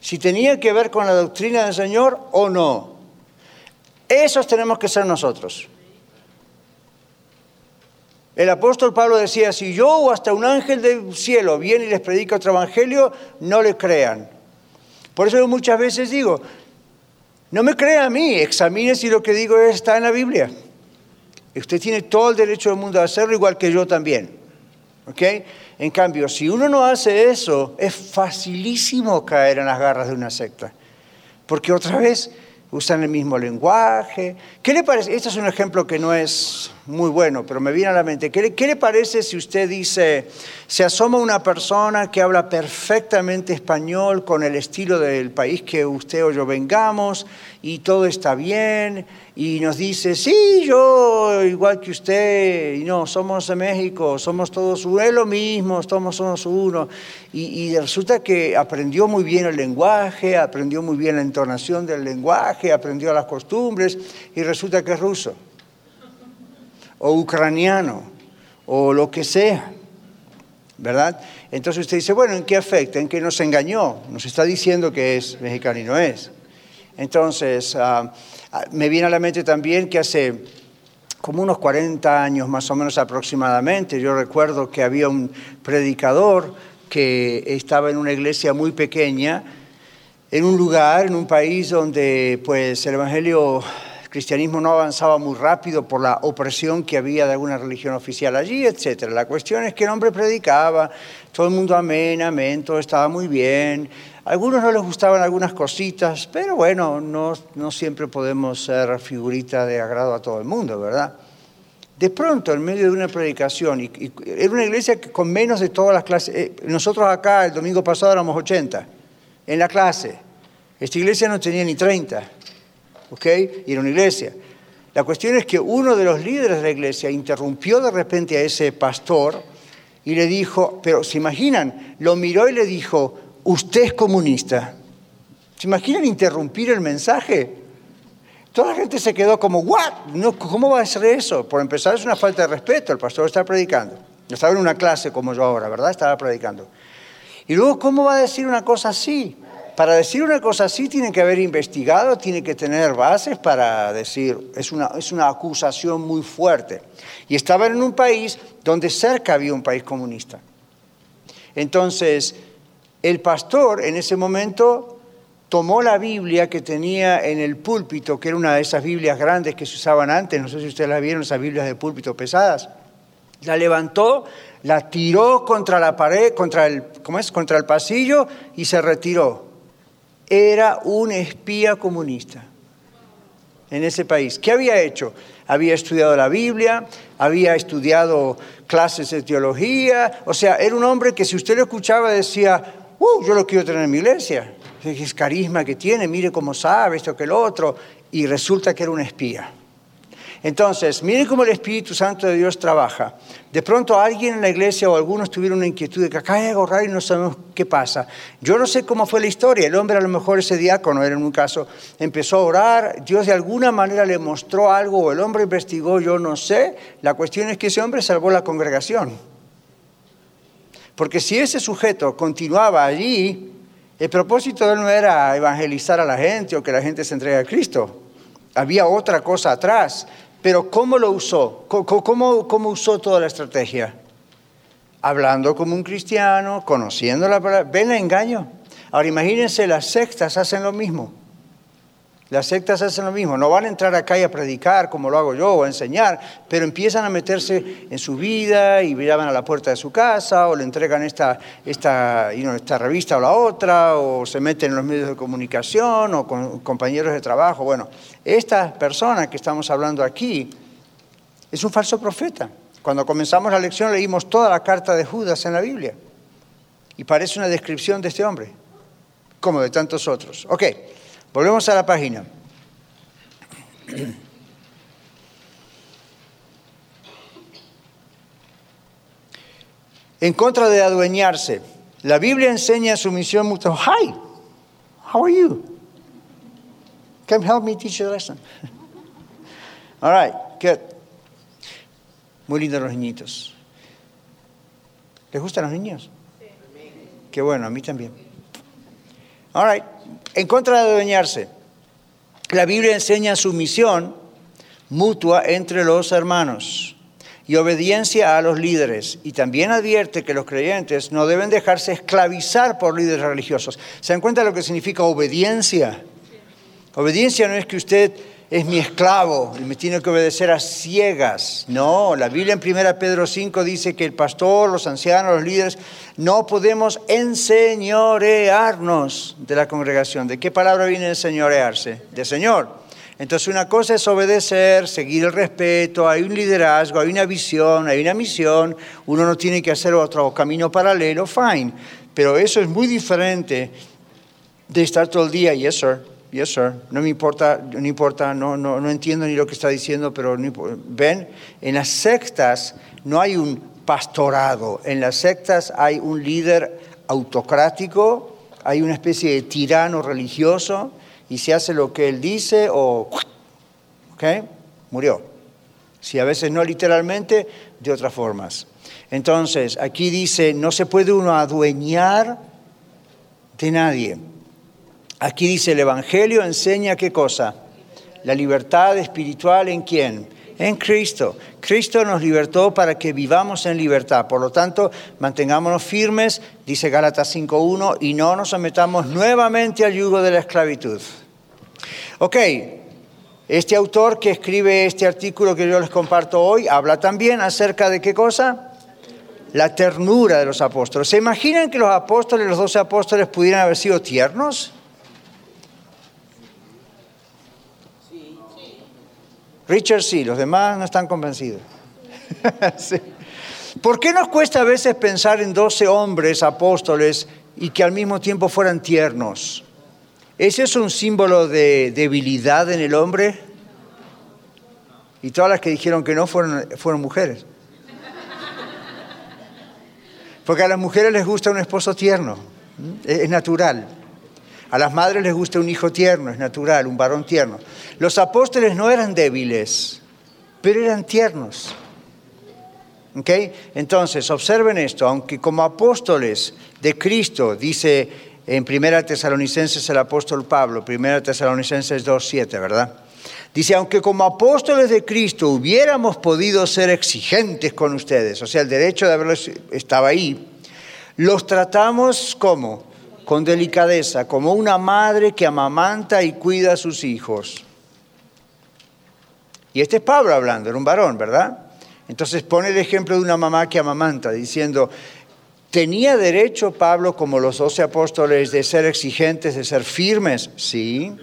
Si tenía que ver con la doctrina del Señor o no. Esos tenemos que ser nosotros. El apóstol Pablo decía, si yo o hasta un ángel del cielo viene y les predica otro evangelio, no le crean. Por eso yo muchas veces digo, no me crea a mí, examine si lo que digo está en la Biblia. Usted tiene todo el derecho del mundo a hacerlo, igual que yo también. ¿Ok? En cambio, si uno no hace eso, es facilísimo caer en las garras de una secta. Porque otra vez usan el mismo lenguaje. ¿Qué le parece? Este es un ejemplo que no es muy bueno, pero me viene a la mente. ¿Qué le, ¿Qué le, parece si usted dice, se asoma una persona que habla perfectamente español con el estilo del país que usted o yo vengamos y todo está bien y nos dice, sí, yo igual que usted, y no, somos de México, somos todos es lo mismo, somos, somos uno. Y, y resulta que aprendió muy bien el lenguaje, aprendió muy bien la entonación del lenguaje, aprendió las costumbres y resulta que es ruso o ucraniano o lo que sea, ¿verdad? Entonces usted dice, bueno, ¿en qué afecta? ¿En qué nos engañó? Nos está diciendo que es mexicano y no es. Entonces, uh, me viene a la mente también que hace como unos 40 años más o menos aproximadamente, yo recuerdo que había un predicador que estaba en una iglesia muy pequeña, en un lugar, en un país donde pues el Evangelio el cristianismo no avanzaba muy rápido por la opresión que había de alguna religión oficial allí, etc. La cuestión es que el hombre predicaba, todo el mundo amén, amén, todo estaba muy bien. A algunos no les gustaban algunas cositas, pero bueno, no, siempre podemos ser figurita de agrado a todo el mundo, ¿verdad? De pronto, en medio de una predicación, y era una iglesia que con menos de todas las clases, eh, nosotros acá el domingo pasado éramos 80 en la clase, esta iglesia no tenía ni 30. ¿Ok? Y una iglesia. La cuestión es que uno de los líderes de la iglesia interrumpió de repente a ese pastor y le dijo, pero se imaginan, lo miró y le dijo, usted es comunista. ¿Se imaginan interrumpir el mensaje? Toda la gente se quedó como, ¿what? No, ¿Cómo va a ser eso? Por empezar, es una falta de respeto. El pastor está predicando. Estaba en una clase como yo ahora, ¿verdad? Estaba predicando. Y luego, ¿cómo va a decir una cosa así? Para decir una cosa así tiene que haber investigado, tiene que tener bases para decir, es una, es una acusación muy fuerte. Y estaban en un país donde cerca había un país comunista. Entonces, el pastor en ese momento tomó la Biblia que tenía en el púlpito, que era una de esas Biblias grandes que se usaban antes, no sé si ustedes la vieron, esas Biblias de púlpito pesadas, la levantó, la tiró contra la pared, contra el, ¿cómo es? contra el pasillo y se retiró. Era un espía comunista en ese país. ¿Qué había hecho? Había estudiado la Biblia, había estudiado clases de teología, o sea, era un hombre que si usted lo escuchaba decía, uh, yo lo quiero tener en mi iglesia, es carisma que tiene, mire cómo sabe esto que lo otro, y resulta que era un espía. Entonces, miren cómo el Espíritu Santo de Dios trabaja. De pronto alguien en la iglesia o algunos tuvieron una inquietud de que hay algo raro y no sabemos qué pasa. Yo no sé cómo fue la historia. El hombre a lo mejor ese diácono era en un caso, empezó a orar, Dios de alguna manera le mostró algo o el hombre investigó, yo no sé. La cuestión es que ese hombre salvó la congregación. Porque si ese sujeto continuaba allí, el propósito de él no era evangelizar a la gente o que la gente se entregue a Cristo. Había otra cosa atrás. Pero ¿cómo lo usó? ¿Cómo, cómo, usó toda la estrategia? Hablando como un cristiano, conociendo la palabra. ¿Ven el engaño? Ahora imagínense, las sectas hacen lo mismo. Las sectas hacen lo mismo, no van a entrar acá y a predicar como lo hago yo o a enseñar, pero empiezan a meterse en su vida y llaman a la puerta de su casa o le entregan esta, esta, esta revista o la otra o se meten en los medios de comunicación o con compañeros de trabajo. Bueno, esta persona que estamos hablando aquí es un falso profeta. Cuando comenzamos la lección leímos toda la carta de Judas en la Biblia y parece una descripción de este hombre, como de tantos otros. Ok. Volvemos a la página. En contra de adueñarse, la Biblia enseña sumisión mutua. Hi, how are you? Come help me teach you a lesson. All right, good. Muy lindos los niñitos. ¿Les gustan los niños? Qué bueno, a mí también. All right en contra de adueñarse. La Biblia enseña sumisión mutua entre los hermanos y obediencia a los líderes. Y también advierte que los creyentes no deben dejarse esclavizar por líderes religiosos. ¿Se dan cuenta lo que significa obediencia? Obediencia no es que usted es mi esclavo y me tiene que obedecer a ciegas. No, la Biblia en 1 Pedro 5 dice que el pastor, los ancianos, los líderes, no podemos enseñorearnos de la congregación. ¿De qué palabra viene enseñorearse? De Señor. Entonces una cosa es obedecer, seguir el respeto, hay un liderazgo, hay una visión, hay una misión, uno no tiene que hacer otro camino paralelo, fine. Pero eso es muy diferente de estar todo el día, yes sir, Yes, sir. No me importa, no importa, no, no, no entiendo ni lo que está diciendo, pero ven, en las sectas no hay un pastorado, en las sectas hay un líder autocrático, hay una especie de tirano religioso y se hace lo que él dice o, ¿ok? Murió. Si a veces no literalmente, de otras formas. Entonces, aquí dice, no se puede uno adueñar de nadie. Aquí dice el Evangelio enseña qué cosa? La libertad espiritual en quién? En Cristo. Cristo nos libertó para que vivamos en libertad. Por lo tanto, mantengámonos firmes, dice Gálatas 5.1, y no nos sometamos nuevamente al yugo de la esclavitud. Ok, este autor que escribe este artículo que yo les comparto hoy habla también acerca de qué cosa? La ternura de los apóstoles. ¿Se imaginan que los apóstoles, los doce apóstoles, pudieran haber sido tiernos? Richard sí, los demás no están convencidos. ¿Por qué nos cuesta a veces pensar en doce hombres apóstoles y que al mismo tiempo fueran tiernos? ¿Ese es un símbolo de debilidad en el hombre? Y todas las que dijeron que no fueron, fueron mujeres. Porque a las mujeres les gusta un esposo tierno, es natural. A las madres les gusta un hijo tierno, es natural, un varón tierno. Los apóstoles no eran débiles, pero eran tiernos. Entonces, observen esto, aunque como apóstoles de Cristo, dice en 1 Tesalonicenses el apóstol Pablo, 1 Tesalonicenses 2.7, ¿verdad? Dice, aunque como apóstoles de Cristo hubiéramos podido ser exigentes con ustedes, o sea, el derecho de haberlos estaba ahí, los tratamos como con delicadeza, como una madre que amamanta y cuida a sus hijos. Y este es Pablo hablando, era un varón, ¿verdad? Entonces pone el ejemplo de una mamá que amamanta, diciendo, ¿tenía derecho Pablo, como los doce apóstoles, de ser exigentes, de ser firmes? Sí.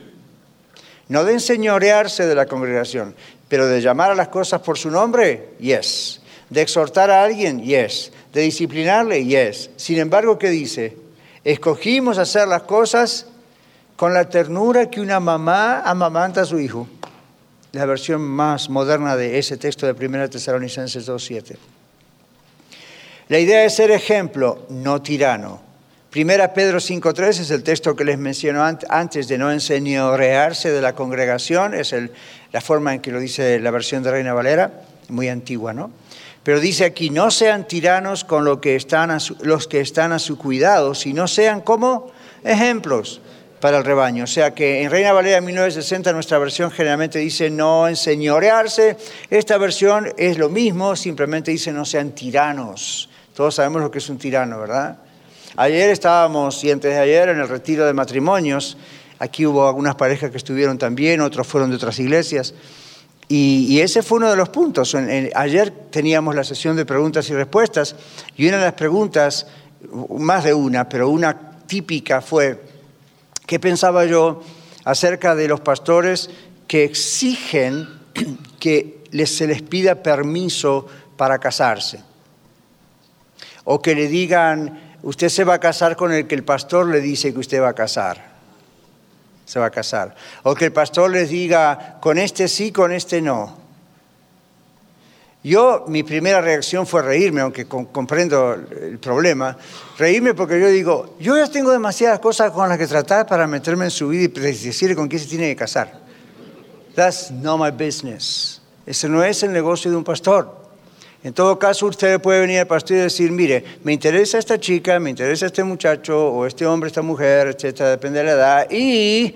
No de enseñorearse de la congregación, pero de llamar a las cosas por su nombre, yes. De exhortar a alguien, yes. De disciplinarle, yes. Sin embargo, ¿qué dice? Escogimos hacer las cosas con la ternura que una mamá amamanta a su hijo la versión más moderna de ese texto de 1 Tesalonicenses 2.7. La idea es ser ejemplo, no tirano. Primera Pedro 5.3 es el texto que les mencionó antes de no enseñorearse de la congregación, es la forma en que lo dice la versión de Reina Valera, muy antigua, ¿no? Pero dice aquí, no sean tiranos con lo que están los que están a su cuidado, sino sean como ejemplos para el rebaño. O sea que en Reina Valera 1960 nuestra versión generalmente dice no enseñorearse. Esta versión es lo mismo, simplemente dice no sean tiranos. Todos sabemos lo que es un tirano, ¿verdad? Ayer estábamos, y antes de ayer, en el retiro de matrimonios. Aquí hubo algunas parejas que estuvieron también, otros fueron de otras iglesias. Y, ese fue uno de los puntos. ayer teníamos la sesión de preguntas y respuestas y una de las preguntas, más de una, pero una típica fue, ¿Qué pensaba yo acerca de los pastores que exigen que se les pida permiso para casarse? O que le digan, usted se va a casar con el que el pastor le dice que usted va a casar. Se va a casar. O que el pastor les diga, con este sí, con este no. Yo, mi primera reacción fue reírme, aunque comprendo el problema. Reírme porque yo digo, yo ya tengo demasiadas cosas con las que tratar para meterme en su vida y decirle con quién se tiene que casar. That's not my business. Ese no es el negocio de un pastor. En todo caso, usted puede venir al pastor y decir, mire, me interesa esta chica, me interesa este muchacho, o este hombre, esta mujer, etcétera, depende de la edad, y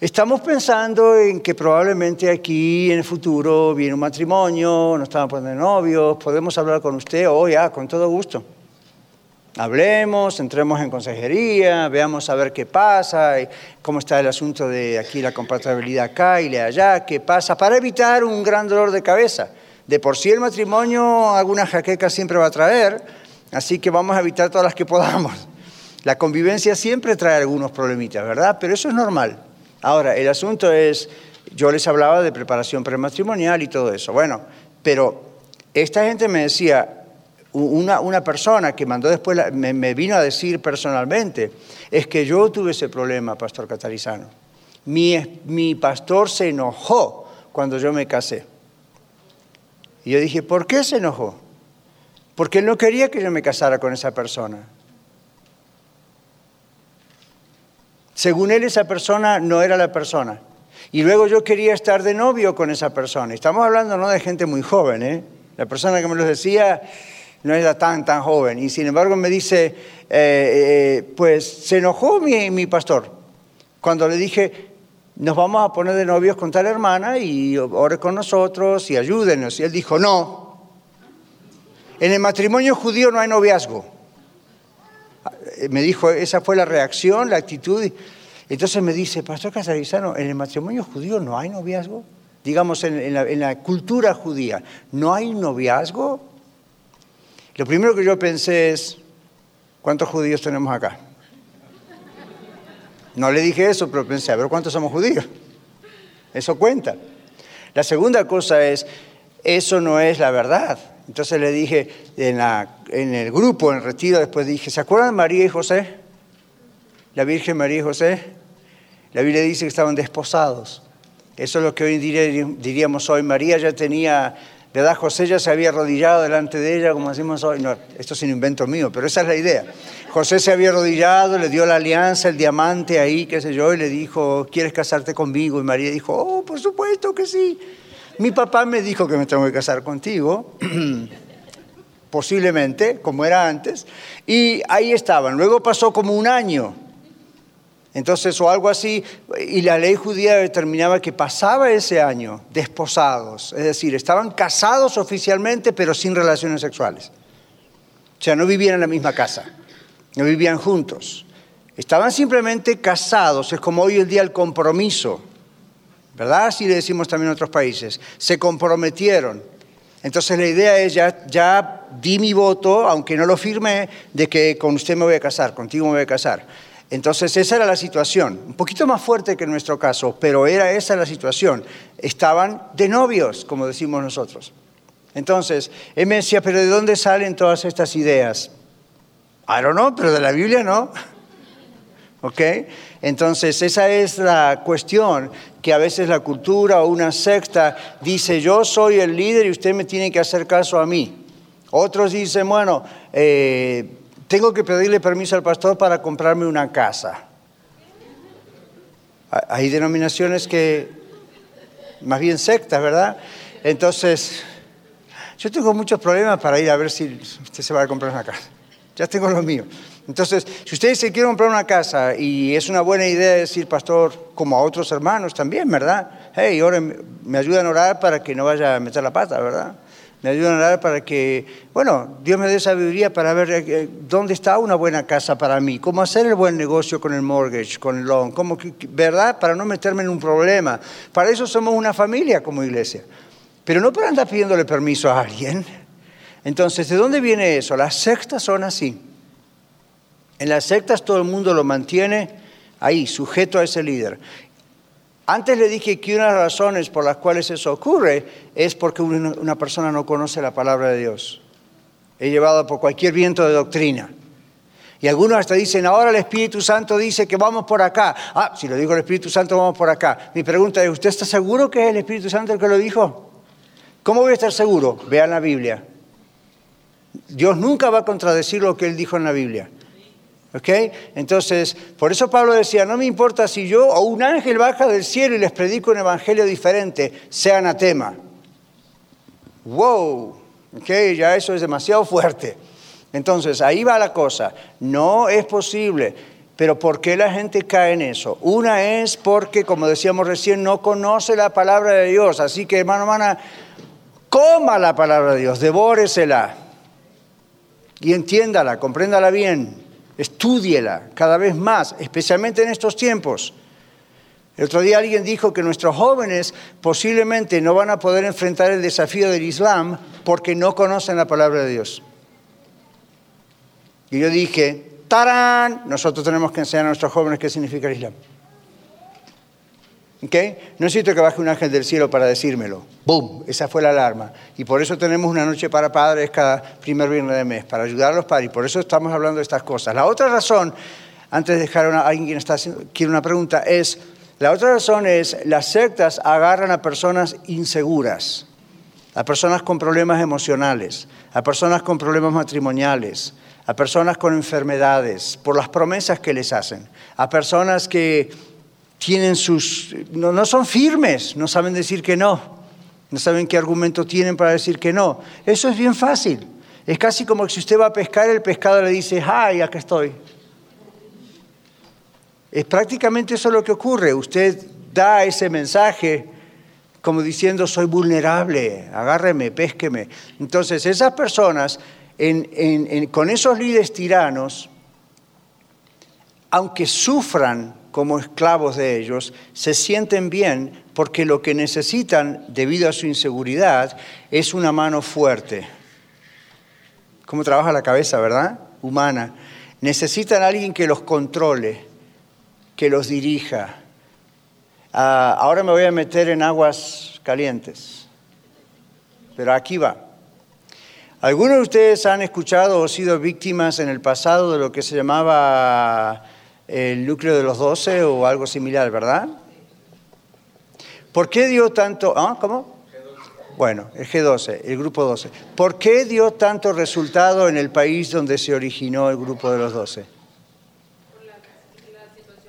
Estamos pensando en que probablemente aquí en el futuro viene un matrimonio, nos estamos poniendo novios, podemos hablar con usted o ya, con todo gusto. Hablemos, entremos en consejería, veamos a ver qué pasa, cómo está el asunto de aquí la compatibilidad acá y de allá, qué pasa, para evitar un gran dolor de cabeza. De por sí el matrimonio alguna jaqueca siempre va a traer, así que vamos a evitar todas las que podamos. La convivencia siempre trae algunos problemitas, ¿verdad? Pero eso es normal. Ahora, el asunto es, yo les hablaba de preparación prematrimonial y todo eso. Bueno, pero esta gente me decía, una, persona que mandó después, me, vino a decir personalmente, es que yo tuve ese problema, pastor Catarizano. Mi, mi pastor se enojó cuando yo me casé. Y yo dije, ¿por qué se enojó? Porque él no quería que yo me casara con esa persona. Según él, esa persona no era la persona. Y luego yo quería estar de novio con esa persona. Estamos hablando no de gente muy joven, ¿eh? La persona que me lo decía no era tan, tan joven. Y sin embargo me dice, eh, eh, pues se enojó mi, mi pastor cuando le dije, nos vamos a poner de novios con tal hermana y ore con nosotros y ayúdenos. Y él dijo, no, en el matrimonio judío no hay noviazgo. Me dijo, esa fue la reacción, la actitud. Entonces me dice, Pastor Casarizano, ¿en el matrimonio judío no hay noviazgo? Digamos, en, la, cultura judía, ¿no hay noviazgo? Lo primero que yo pensé es, ¿cuántos judíos tenemos acá? No le dije eso, pero pensé, a ver cuántos somos judíos. Eso cuenta. La segunda cosa es, eso no es la verdad. Entonces le dije en, el grupo, en el retiro, después dije, ¿se acuerdan de María y José? La Virgen María y José. La Biblia dice que estaban desposados. Eso es lo que hoy diríamos hoy. María ya tenía, ¿verdad? José ya se había arrodillado delante de ella, como decimos hoy. No, esto es un invento mío, pero esa es la idea. José se había arrodillado, le dio la alianza, el diamante ahí, qué sé yo, y le dijo, ¿quieres casarte conmigo? Y María dijo, oh, por supuesto que sí. Mi papá me dijo que me tengo que casar contigo, posiblemente, como era antes, y ahí estaban. Luego pasó como un año. Entonces, o algo así, y la ley judía determinaba que pasaba ese año desposados, es decir, estaban casados oficialmente, pero sin relaciones sexuales. O sea, no vivían en la misma casa, no vivían juntos. Estaban simplemente casados, es como hoy el día el compromiso. ¿verdad? Así le decimos también en otros países. Se comprometieron. Entonces la idea es, ya, ya di mi voto, aunque no lo firme, de que con usted me voy a casar, contigo me voy a casar. Entonces esa era la situación, un poquito más fuerte que en nuestro caso, pero era esa la situación. Estaban de novios, como decimos nosotros. Entonces, él me decía, pero ¿de dónde salen todas estas ideas? I don't know, pero de la Biblia no. ¿Ok? Entonces, esa es la cuestión que a veces la cultura o una secta dice, yo soy el líder y usted me tiene que hacer caso a mí. Otros dicen, bueno, eh, tengo que pedirle permiso al pastor para comprarme una casa. Hay denominaciones que, más bien sectas, ¿verdad? Entonces, yo tengo muchos problemas para ir a ver si usted se va a comprar una casa. Ya tengo lo mío. Entonces, si usted se quiere comprar una casa y es una buena idea decir, pastor, como a otros hermanos también, ¿verdad? Hey, oren, me ayudan a orar para que no vaya a meter la pata, ¿verdad? Me ayudan a orar para que, bueno, Dios me dé sabiduría para ver eh, dónde está una buena casa para mí, cómo hacer el buen negocio con el mortgage, con el loan, ¿verdad? Para no meterme en un problema. Para eso somos una familia como iglesia. Pero no para andar pidiéndole permiso a alguien. Entonces, ¿de dónde viene eso? Las sectas son así. En las sectas todo el mundo lo mantiene ahí, sujeto a ese líder. Antes le dije que una de las razones por las cuales eso ocurre es porque una persona no conoce la palabra de Dios. Es llevado por cualquier viento de doctrina. Y algunos hasta dicen, ahora el Espíritu Santo dice que vamos por acá. Ah, si lo dijo el Espíritu Santo, vamos por acá. Mi pregunta es, ¿usted está seguro que es el Espíritu Santo el que lo dijo? ¿Cómo voy a estar seguro? Vean la Biblia. Dios nunca va a contradecir lo que Él dijo en la Biblia. ¿Ok? Entonces, por eso Pablo decía, no me importa si yo o un ángel baja del cielo y les predico un evangelio diferente, sea anatema. Wow, ¿ok? Ya eso es demasiado fuerte. Entonces, ahí va la cosa. No es posible. Pero ¿por qué la gente cae en eso? Una es porque, como decíamos recién, no conoce la palabra de Dios. Así que, hermano, hermana, coma la palabra de Dios, devóresela y entiéndala, compréndala bien. Estúdiela cada vez más, especialmente en estos tiempos. El otro día alguien dijo que nuestros jóvenes posiblemente no van a poder enfrentar el desafío del Islam porque no conocen la palabra de Dios. Y yo dije, ¡tarán! Nosotros tenemos que enseñar a nuestros jóvenes qué significa el Islam. ¿Okay? No necesito que baje un ángel del cielo para decírmelo. ¡Bum! Esa fue la alarma. Y por eso tenemos una noche para padres cada primer viernes de mes, para ayudar a los padres. Y por eso estamos hablando de estas cosas. La otra razón, antes de dejar a alguien que está haciendo, quiere una pregunta, es, la otra razón es, las sectas agarran a personas inseguras, a personas con problemas emocionales, a personas con problemas matrimoniales, a personas con enfermedades, por las promesas que les hacen, a personas que tienen sus, no, no, son firmes, no saben decir que no, no saben qué argumento tienen para decir que no. Eso es bien fácil. Es casi como si usted va a pescar, el pescado le dice, ¡ay, acá estoy! Es prácticamente eso lo que ocurre. Usted da ese mensaje como diciendo, soy vulnerable, agárreme, pésqueme. Entonces, esas personas, con esos líderes tiranos, aunque sufran como esclavos de ellos, se sienten bien porque lo que necesitan debido a su inseguridad es una mano fuerte. ¿Cómo trabaja la cabeza, verdad? Humana. Necesitan a alguien que los controle, que los dirija. Ah, ahora me voy a meter en aguas calientes, pero aquí va. Algunos de ustedes han escuchado o sido víctimas en el pasado de lo que se llamaba el núcleo de los doce o algo similar, ¿verdad? ¿Por qué dio tanto... ¿Ah, ¿Cómo? Bueno, el G12, el grupo 12. ¿Por qué dio tanto resultado en el país donde se originó el grupo de los 12?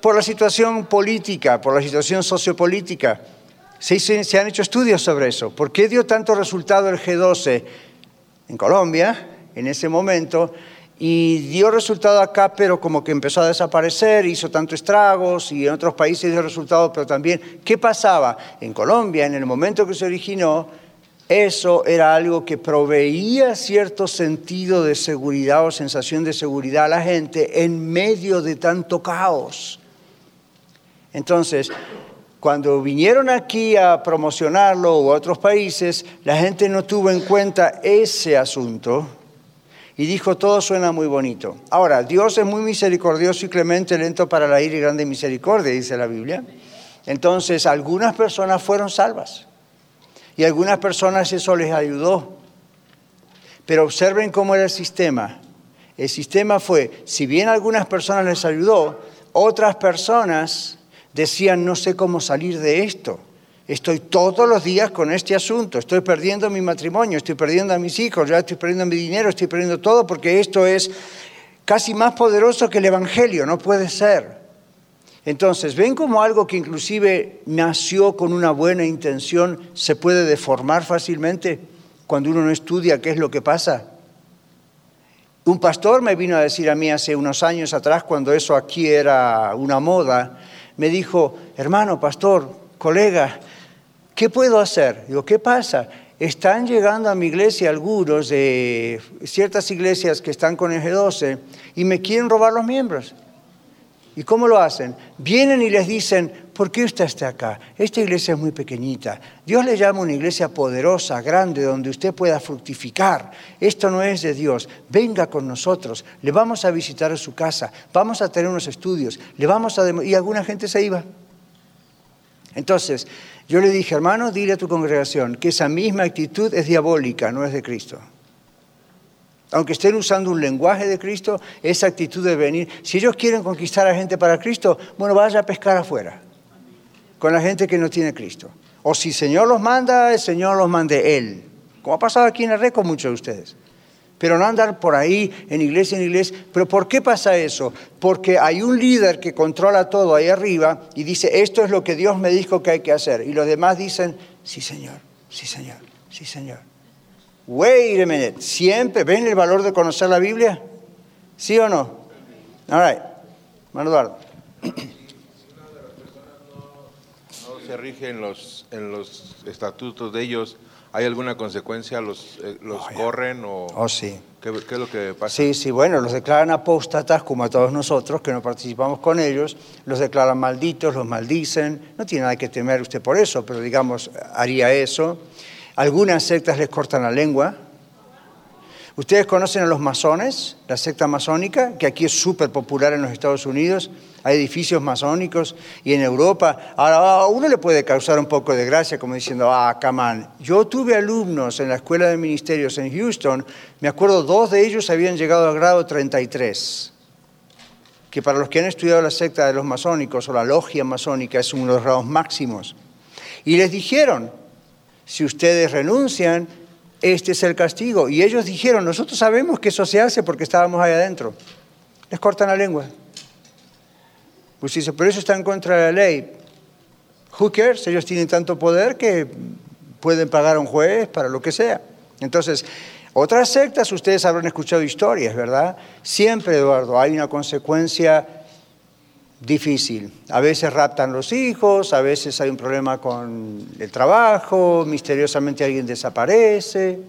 Por la situación política, por la situación sociopolítica. Se, se han hecho estudios sobre eso. ¿Por qué dio tanto resultado el G12 en Colombia en ese momento y dio resultado acá, pero como que empezó a desaparecer, hizo tantos estragos y en otros países dio resultado, pero también, ¿qué pasaba? En Colombia, en el momento que se originó, eso era algo que proveía cierto sentido de seguridad o sensación de seguridad a la gente en medio de tanto caos. Entonces, Cuando vinieron aquí a promocionarlo o a otros países, la gente no tuvo en cuenta ese asunto y dijo, todo suena muy bonito. Ahora, Dios es muy misericordioso y clemente, lento para la ira y grande misericordia, dice la Biblia. Entonces, algunas personas fueron salvas y algunas personas eso les ayudó. Pero observen cómo era el sistema. El sistema fue, si bien algunas personas les ayudó, otras personas decían, no sé cómo salir de esto. Estoy todos los días con este asunto, estoy perdiendo mi matrimonio, estoy perdiendo a mis hijos, ya estoy perdiendo mi dinero, estoy perdiendo todo porque esto es casi más poderoso que el Evangelio, no puede ser. Entonces, ven como algo que inclusive nació con una buena intención se puede deformar fácilmente cuando uno no estudia qué es lo que pasa. Un pastor me vino a decir a mí hace unos años atrás, cuando eso aquí era una moda, me dijo, hermano, pastor, colega, ¿qué puedo hacer? Digo, ¿qué pasa? Están llegando a mi iglesia algunos de ciertas iglesias que están con el G12 y me quieren robar los miembros. ¿Y cómo lo hacen? Vienen y les dicen, ¿por qué usted está acá? Esta iglesia es muy pequeñita. Dios le llama una iglesia poderosa, grande, donde usted pueda fructificar. Esto no es de Dios. Venga con nosotros. Le vamos a visitar a su casa. Vamos a tener unos estudios. Le vamos a... Y alguna gente se iba. Entonces, yo le dije, hermano, dile a tu congregación que esa misma actitud es diabólica, no es de Cristo. Aunque estén usando un lenguaje de Cristo, esa actitud de venir. Si ellos quieren conquistar a gente para Cristo, bueno, vaya a pescar afuera, con la gente que no tiene Cristo. O si el Señor los manda, el Señor los mande Él. Como ha pasado aquí en la muchos de ustedes. Pero no andar por ahí en iglesia en iglesia. ¿Pero por qué pasa eso? Porque hay un líder que controla todo ahí arriba y dice, esto es lo que Dios me dijo que hay que hacer. Y los demás dicen, sí Señor, sí Señor, sí Señor. Wait a minute. ¿Siempre ven el valor de conocer la Biblia? ¿Sí o no? All right. Mano Eduardo. Se rige en los, en los estatutos de ellos. ¿Hay alguna consecuencia? ¿Los, eh, los corren o Oh, sí. ¿qué, qué es lo que pasa? Sí, sí, bueno, los declaran apóstatas como a todos nosotros que no participamos con ellos, los declaran malditos, los maldicen, no tiene nada que temer usted por eso, pero digamos, haría eso. Algunas sectas les cortan la lengua. Ustedes conocen a los masones, la secta masónica, que aquí es súper popular en los Estados Unidos. Hay edificios masónicos y en Europa. Ahora, a uno le puede causar un poco de gracia, como diciendo, ah, come on. Yo tuve alumnos en la escuela de ministerios en Houston. Me acuerdo, dos de ellos habían llegado al grado 33. Que para los que han estudiado la secta de los masónicos o la logia masónica es uno de los grados máximos. Y les dijeron, si ustedes renuncian, este es el castigo. Y ellos dijeron, nosotros sabemos que eso se hace porque estábamos ahí adentro. Les cortan la lengua. Pues dice, pero eso está en contra de la ley. Who cares? Ellos tienen tanto poder que pueden pagar a un juez para lo que sea. Entonces, otras sectas, ustedes habrán escuchado historias, ¿verdad? Siempre, Eduardo, hay una consecuencia difícil. A veces raptan los hijos, a veces hay un problema con el trabajo, misteriosamente alguien desaparece.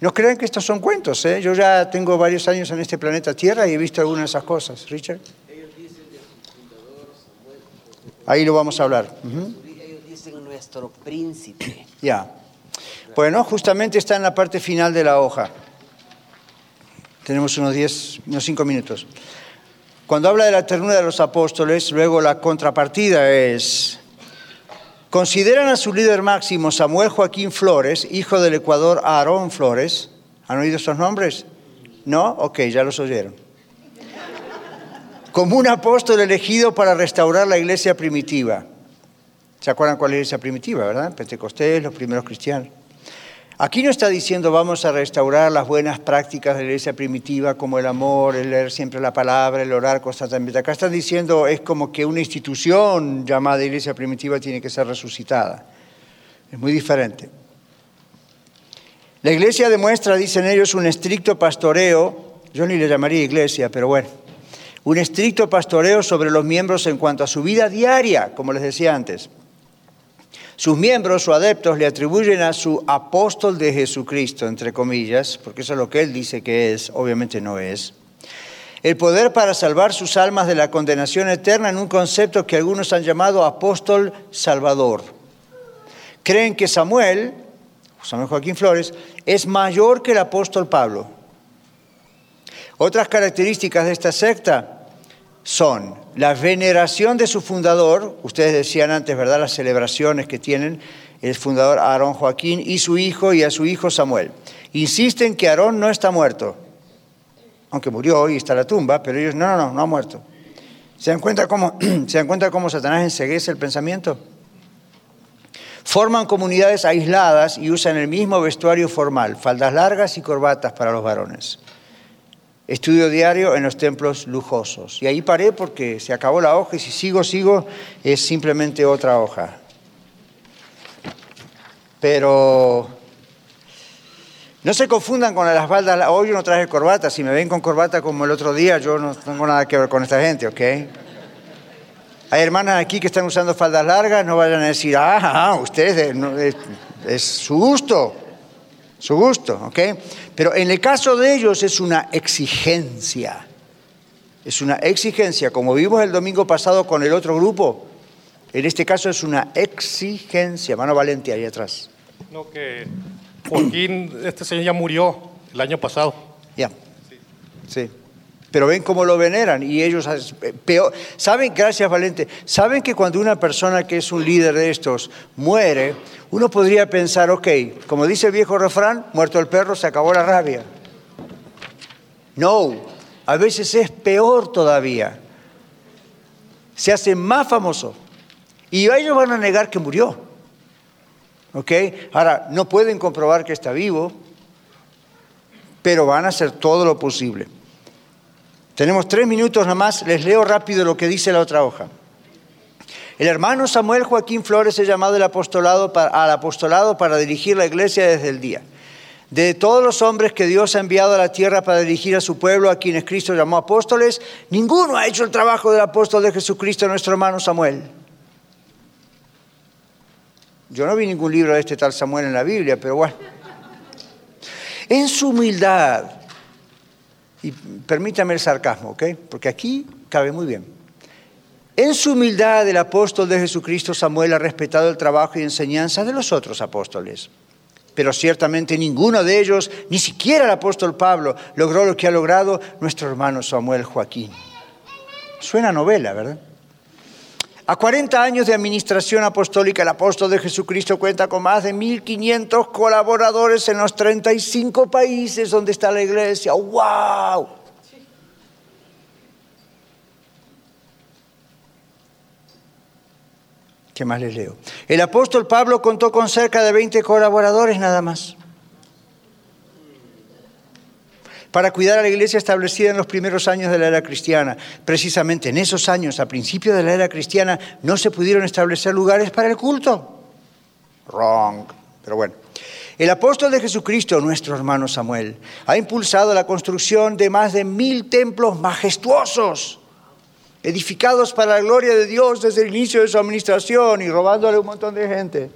No crean que estos son cuentos, ¿eh? Yo ya tengo varios años en este planeta Tierra y he visto algunas de esas cosas. Richard. Ahí lo vamos a hablar. Ujú. Ellos dicen nuestro príncipe. Ya. Bueno, justamente está en la parte final de la hoja. Tenemos unos 10, unos 5 minutos. Cuando habla de la ternura de los apóstoles, luego la contrapartida es, consideran a su líder máximo Samuel Joaquín Flores, hijo del Ecuador Aarón Flores. ¿Han oído esos nombres? ¿No? Ok, ya los oyeron. Como un apóstol elegido para restaurar la iglesia primitiva. ¿Se acuerdan cuál es la iglesia primitiva, verdad? Pentecostés, los primeros cristianos. Aquí no está diciendo vamos a restaurar las buenas prácticas de la iglesia primitiva como el amor, el leer siempre la palabra, el orar constantemente. Acá están diciendo es como que una institución llamada iglesia primitiva tiene que ser resucitada. Es muy diferente. La iglesia demuestra, dicen ellos, un estricto pastoreo, yo ni le llamaría iglesia, pero bueno, un estricto pastoreo sobre los miembros en cuanto a su vida diaria, como les decía antes. Sus miembros o adeptos le atribuyen a su apóstol de Jesucristo, entre comillas, porque eso es lo que él dice que es, obviamente no es. El poder para salvar sus almas de la condenación eterna en un concepto que algunos han llamado apóstol salvador. Creen que Samuel, Samuel Joaquín Flores, es mayor que el apóstol Pablo. Otras características de esta secta son la veneración de su fundador, ustedes decían antes, ¿verdad? Las celebraciones que tienen el fundador Aarón Joaquín y su hijo y a su hijo Samuel. Insisten que Aarón no está muerto, aunque murió y está en la tumba, pero ellos, no, no, no, no ha muerto. ¿Se dan cuenta cómo, ¿se dan cuenta cómo Satanás enseguece el pensamiento? Forman comunidades aisladas y usan el mismo vestuario formal, faldas largas y corbatas para los varones. Estudio diario en los templos lujosos. Y ahí paré porque se acabó la hoja y si sigo, sigo, es simplemente otra hoja. Pero no se confundan con las faldas. Hoy yo no traje corbata. Si me ven con corbata como el otro día, yo no tengo nada que ver con esta gente, ¿ok? Hay hermanas aquí que están usando faldas largas, no vayan a decir, ah, ah ustedes, es, es su gusto, su gusto, ¿ok? Pero en el caso de ellos es una exigencia. Es una exigencia, como vimos el domingo pasado con el otro grupo. En este caso es una exigencia. Mano Valente, ahí atrás. No, que Joaquín, este señor ya murió el año pasado. Ya. Sí. Pero ven cómo lo veneran y ellos eh, peor. Saben, gracias Valente, saben que cuando una persona que es un líder de estos muere, uno podría pensar, ok, como dice el viejo refrán, muerto el perro, se acabó la rabia. No, a veces es peor todavía. Se hace más famoso. Y ellos van a negar que murió. ¿Ok? Ahora, no pueden comprobar que está vivo, pero van a hacer todo lo posible. Tenemos tres minutos nada más, les leo rápido lo que dice la otra hoja. El hermano Samuel Joaquín Flores es llamado al apostolado para dirigir la iglesia desde el día. De todos los hombres que Dios ha enviado a la tierra para dirigir a su pueblo, a quienes Cristo llamó apóstoles, ninguno ha hecho el trabajo del apóstol de Jesucristo, nuestro hermano Samuel. Yo no vi ningún libro de este tal Samuel en la Biblia, pero bueno. En su humildad, y permítame el sarcasmo, ¿ok? Porque aquí cabe muy bien. En su humildad, el apóstol de Jesucristo Samuel ha respetado el trabajo y enseñanza de los otros apóstoles. Pero ciertamente ninguno de ellos, ni siquiera el apóstol Pablo, logró lo que ha logrado nuestro hermano Samuel Joaquín. Suena novela, ¿verdad? A 40 años de administración apostólica, el apóstol de Jesucristo cuenta con más de 1.500 colaboradores en los 35 países donde está la iglesia. ¡Wow! ¿Qué más les leo? El apóstol Pablo contó con cerca de 20 colaboradores nada más para cuidar a la iglesia establecida en los primeros años de la era cristiana. Precisamente en esos años, a principio de la era cristiana, no se pudieron establecer lugares para el culto. Wrong, pero bueno. El apóstol de Jesucristo, nuestro hermano Samuel, ha impulsado la construcción de más de mil templos majestuosos, edificados para la gloria de Dios desde el inicio de su administración y robándole un montón de gente.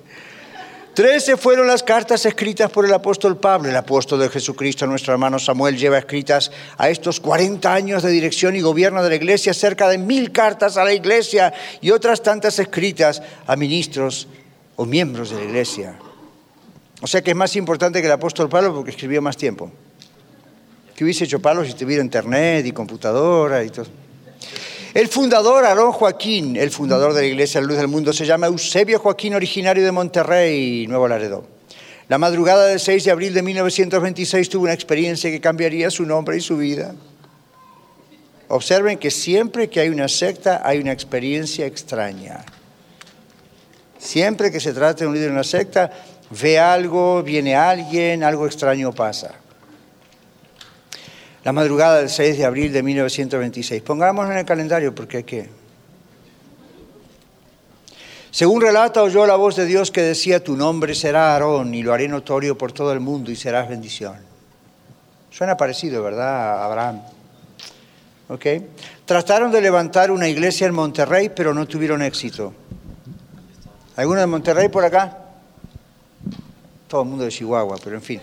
Trece fueron las cartas escritas por el apóstol Pablo. El apóstol de Jesucristo, nuestro hermano Samuel, lleva escritas a estos 40 años de dirección y gobierno de la iglesia cerca de mil cartas a la iglesia y otras tantas escritas a ministros o miembros de la iglesia. O sea que es más importante que el apóstol Pablo porque escribió más tiempo. ¿Qué hubiese hecho Pablo si tuviera internet y computadora y todo? El fundador, Aarón Joaquín, el fundador de la Iglesia La Luz del Mundo, se llama Eusebio Joaquín, originario de Monterrey, Nuevo Laredo. La madrugada del 6 de abril de 1926 tuvo una experiencia que cambiaría su nombre y su vida. Observen que siempre que hay una secta hay una experiencia extraña. Siempre que se trata de un líder de una secta, ve algo, viene alguien, algo extraño pasa la madrugada del 6 de abril de 1926. Pongámoslo en el calendario porque hay que... Según relata, oyó la voz de Dios que decía, tu nombre será Aarón y lo haré notorio por todo el mundo y serás bendición. Suena parecido, ¿verdad, Abraham? ¿Ok? Trataron de levantar una iglesia en Monterrey, pero no tuvieron éxito. ¿Alguno de Monterrey por acá? Todo el mundo de Chihuahua, pero en fin.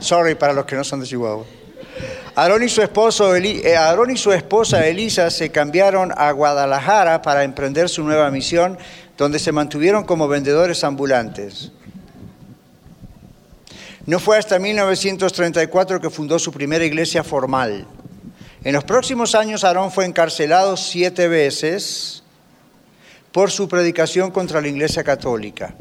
Sorry para los que no son de Chihuahua. Aarón y, su eh, Aarón y su esposa Elisa se cambiaron a Guadalajara para emprender su nueva misión, donde se mantuvieron como vendedores ambulantes. No fue hasta 1934 que fundó su primera iglesia formal. En los próximos años, Aarón fue encarcelado siete veces por su predicación contra la Iglesia Católica.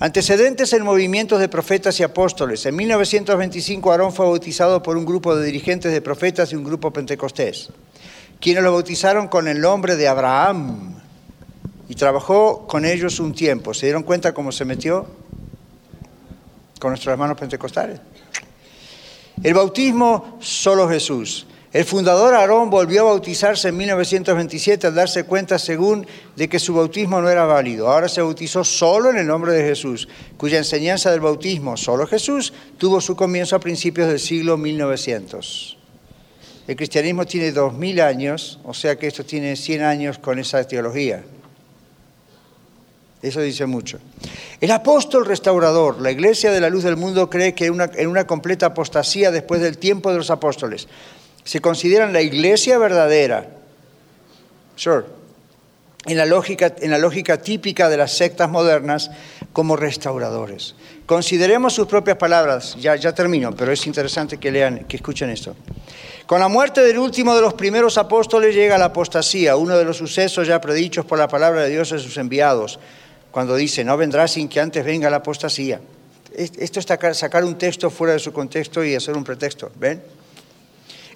Antecedentes en movimientos de profetas y apóstoles. En 1925 Aarón fue bautizado por un grupo de dirigentes de profetas y un grupo pentecostés, quienes lo bautizaron con el nombre de Abraham y trabajó con ellos un tiempo. ¿Se dieron cuenta cómo se metió con nuestros hermanos pentecostales? El bautismo, solo Jesús. El fundador Aarón volvió a bautizarse en 1927 al darse cuenta, según, de que su bautismo no era válido. Ahora se bautizó solo en el nombre de Jesús, cuya enseñanza del bautismo, solo Jesús, tuvo su comienzo a principios del siglo 1900. El cristianismo tiene 2000 años, o sea que esto tiene 100 años con esa teología. Eso dice mucho. El apóstol restaurador, la iglesia de la luz del mundo, cree que una- en una completa apostasía después del tiempo de los apóstoles. Se consideran la iglesia verdadera. Sure. En la, lógica, en la lógica típica de las sectas modernas como restauradores. Consideremos sus propias palabras, ya, ya termino, pero es interesante que lean, que escuchen esto. Con la muerte del último de los primeros apóstoles llega la apostasía, uno de los sucesos ya predichos por la palabra de Dios a sus enviados, cuando dice, no vendrá sin que antes venga la apostasía. Es- Esto es sacar un texto fuera de su contexto y hacer un pretexto, ¿ven?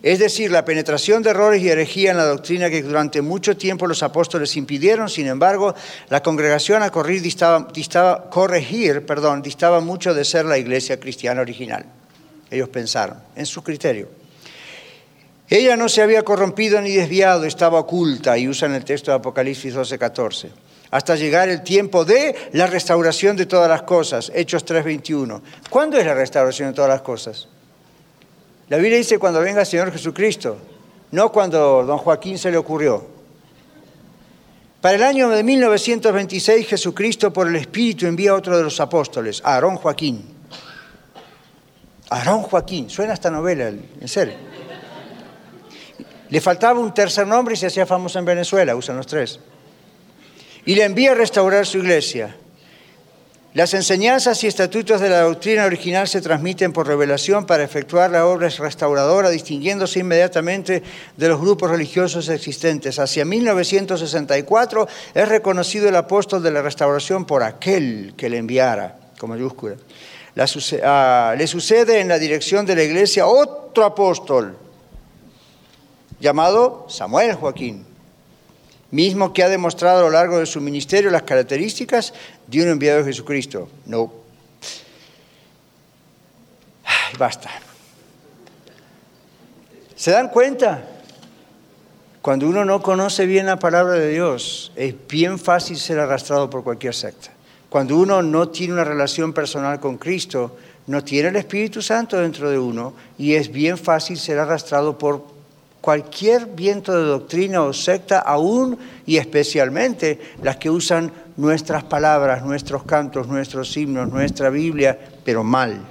Es decir, la penetración de errores y herejía en la doctrina que durante mucho tiempo los apóstoles impidieron, sin embargo, la congregación a distaba- corregir, perdón, distaba mucho de ser la iglesia cristiana original. Ellos pensaron, en su criterio. Ella no se había corrompido ni desviado, estaba oculta, y usan el texto de Apocalipsis 12, 14, hasta llegar el tiempo de la restauración de todas las cosas, Hechos 3:21. ¿Cuándo es la restauración de todas las cosas? La Biblia dice cuando venga el Señor Jesucristo, no cuando don Joaquín se le ocurrió. Para el año de 1926, Jesucristo por el Espíritu envía a otro de los apóstoles, a Aarón Joaquín. Aarón Joaquín, suena esta novela, en serio. Le faltaba un tercer nombre y se hacía famoso en Venezuela, usan los tres. Y le envía a restaurar su iglesia. Las enseñanzas y estatutos de la doctrina original se transmiten por revelación para efectuar la obra restauradora, distinguiéndose inmediatamente de los grupos religiosos existentes. Hacia 1964 es reconocido el apóstol de la restauración por aquel que le enviara, con mayúscula. Ah, le sucede en la dirección de la iglesia otro apóstol, llamado Samuel Joaquín, mismo que ha demostrado a lo largo de su ministerio las características de un enviado de Jesucristo. No. Ay, basta. ¿Se dan cuenta? Cuando uno no conoce bien la palabra de Dios, es bien fácil ser arrastrado por cualquier secta. Cuando uno no tiene una relación personal con Cristo, no tiene el Espíritu Santo dentro de uno y es bien fácil ser arrastrado por cualquier viento de doctrina o secta, aún y especialmente las que usan nuestras palabras, nuestros cantos, nuestros himnos, nuestra Biblia, pero mal.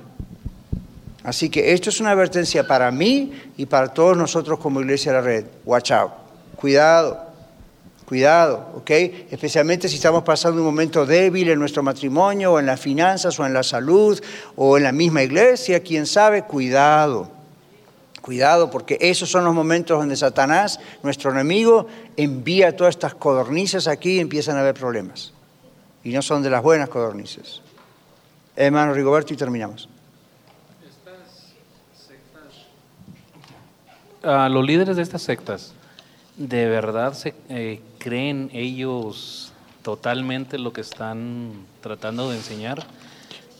Así que esto es una advertencia para mí y para todos nosotros como Iglesia de la Red. Watch out. Cuidado. Cuidado, ¿ok? Especialmente si estamos pasando un momento débil en nuestro matrimonio, o en las finanzas, o en la salud, o en la misma iglesia, quién sabe, cuidado. Cuidado, porque esos son los momentos donde Satanás, nuestro enemigo, envía todas estas codornices aquí y empiezan a haber problemas. Y no son de las buenas codornices. Hermano Rigoberto, y terminamos. a los líderes de estas sectas, ¿de verdad eh, creen ellos totalmente lo que están tratando de enseñar?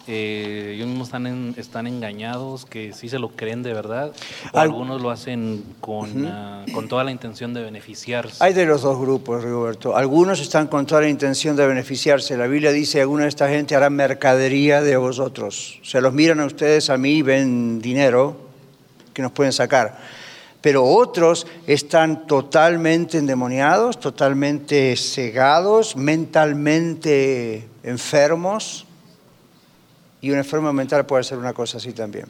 Eh, ellos mismos están, en- están engañados, que sí se lo creen de verdad, o Al- algunos lo hacen con, ah, con toda la intención de beneficiarse. Hay de los dos grupos, Rigoberto. Algunos están con toda la intención de beneficiarse. La Biblia dice, alguna de esta gente hará mercadería de vosotros. Se los miran a ustedes, a mí, y ven dinero que nos pueden sacar. Pero otros están totalmente endemoniados, totalmente cegados, mentalmente enfermos. Y un enfermo mental puede hacer una cosa así también.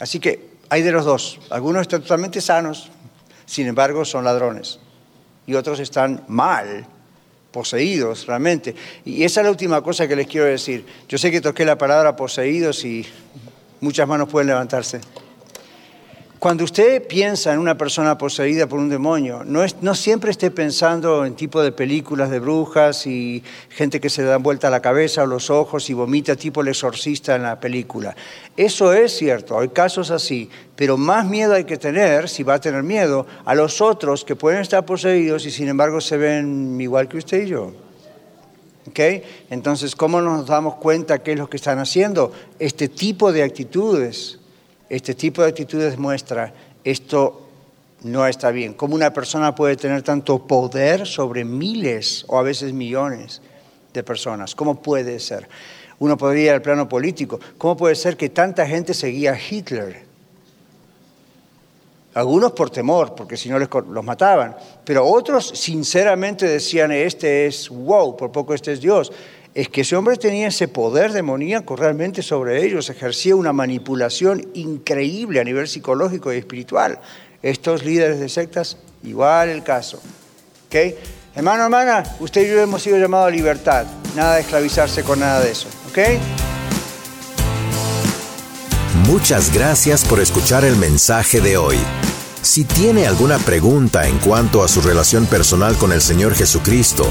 Así que Hay de los dos. Algunos están totalmente sanos, sin embargo son ladrones. Y otros están mal, poseídos realmente. Y esa es la última cosa que les quiero decir. Yo sé que toqué la palabra poseídos y muchas manos pueden levantarse. Cuando usted piensa en una persona poseída por un demonio, no, siempre esté pensando en tipo de películas de brujas y gente que se da vuelta la cabeza o los ojos y vomita tipo el exorcista en la película. Eso es cierto, hay casos así, pero más miedo hay que tener, si va a tener miedo, a los otros que pueden estar poseídos y sin embargo se ven igual que usted y yo. ¿Okay? Entonces, ¿cómo nos damos cuenta qué es lo que están haciendo? Este tipo de actitudes este tipo de actitudes muestra esto no está bien. ¿Cómo una persona puede tener tanto poder sobre miles o a veces millones de personas? ¿Cómo puede ser? Uno podría ir al plano político. ¿Cómo puede ser que tanta gente seguía a Hitler? Algunos por temor, porque si no los mataban, pero otros sinceramente decían, este es wow, por poco este es Dios es que ese hombre tenía ese poder demoníaco realmente sobre ellos, ejercía una manipulación increíble a nivel psicológico y espiritual. Estos líderes de sectas, igual el caso. ¿Okay? Hermano, hermana, usted y yo hemos sido llamados a libertad, nada de esclavizarse con nada de eso. ¿Ok? Muchas gracias por escuchar el mensaje de hoy. Si tiene alguna pregunta en cuanto a su relación personal con el Señor Jesucristo,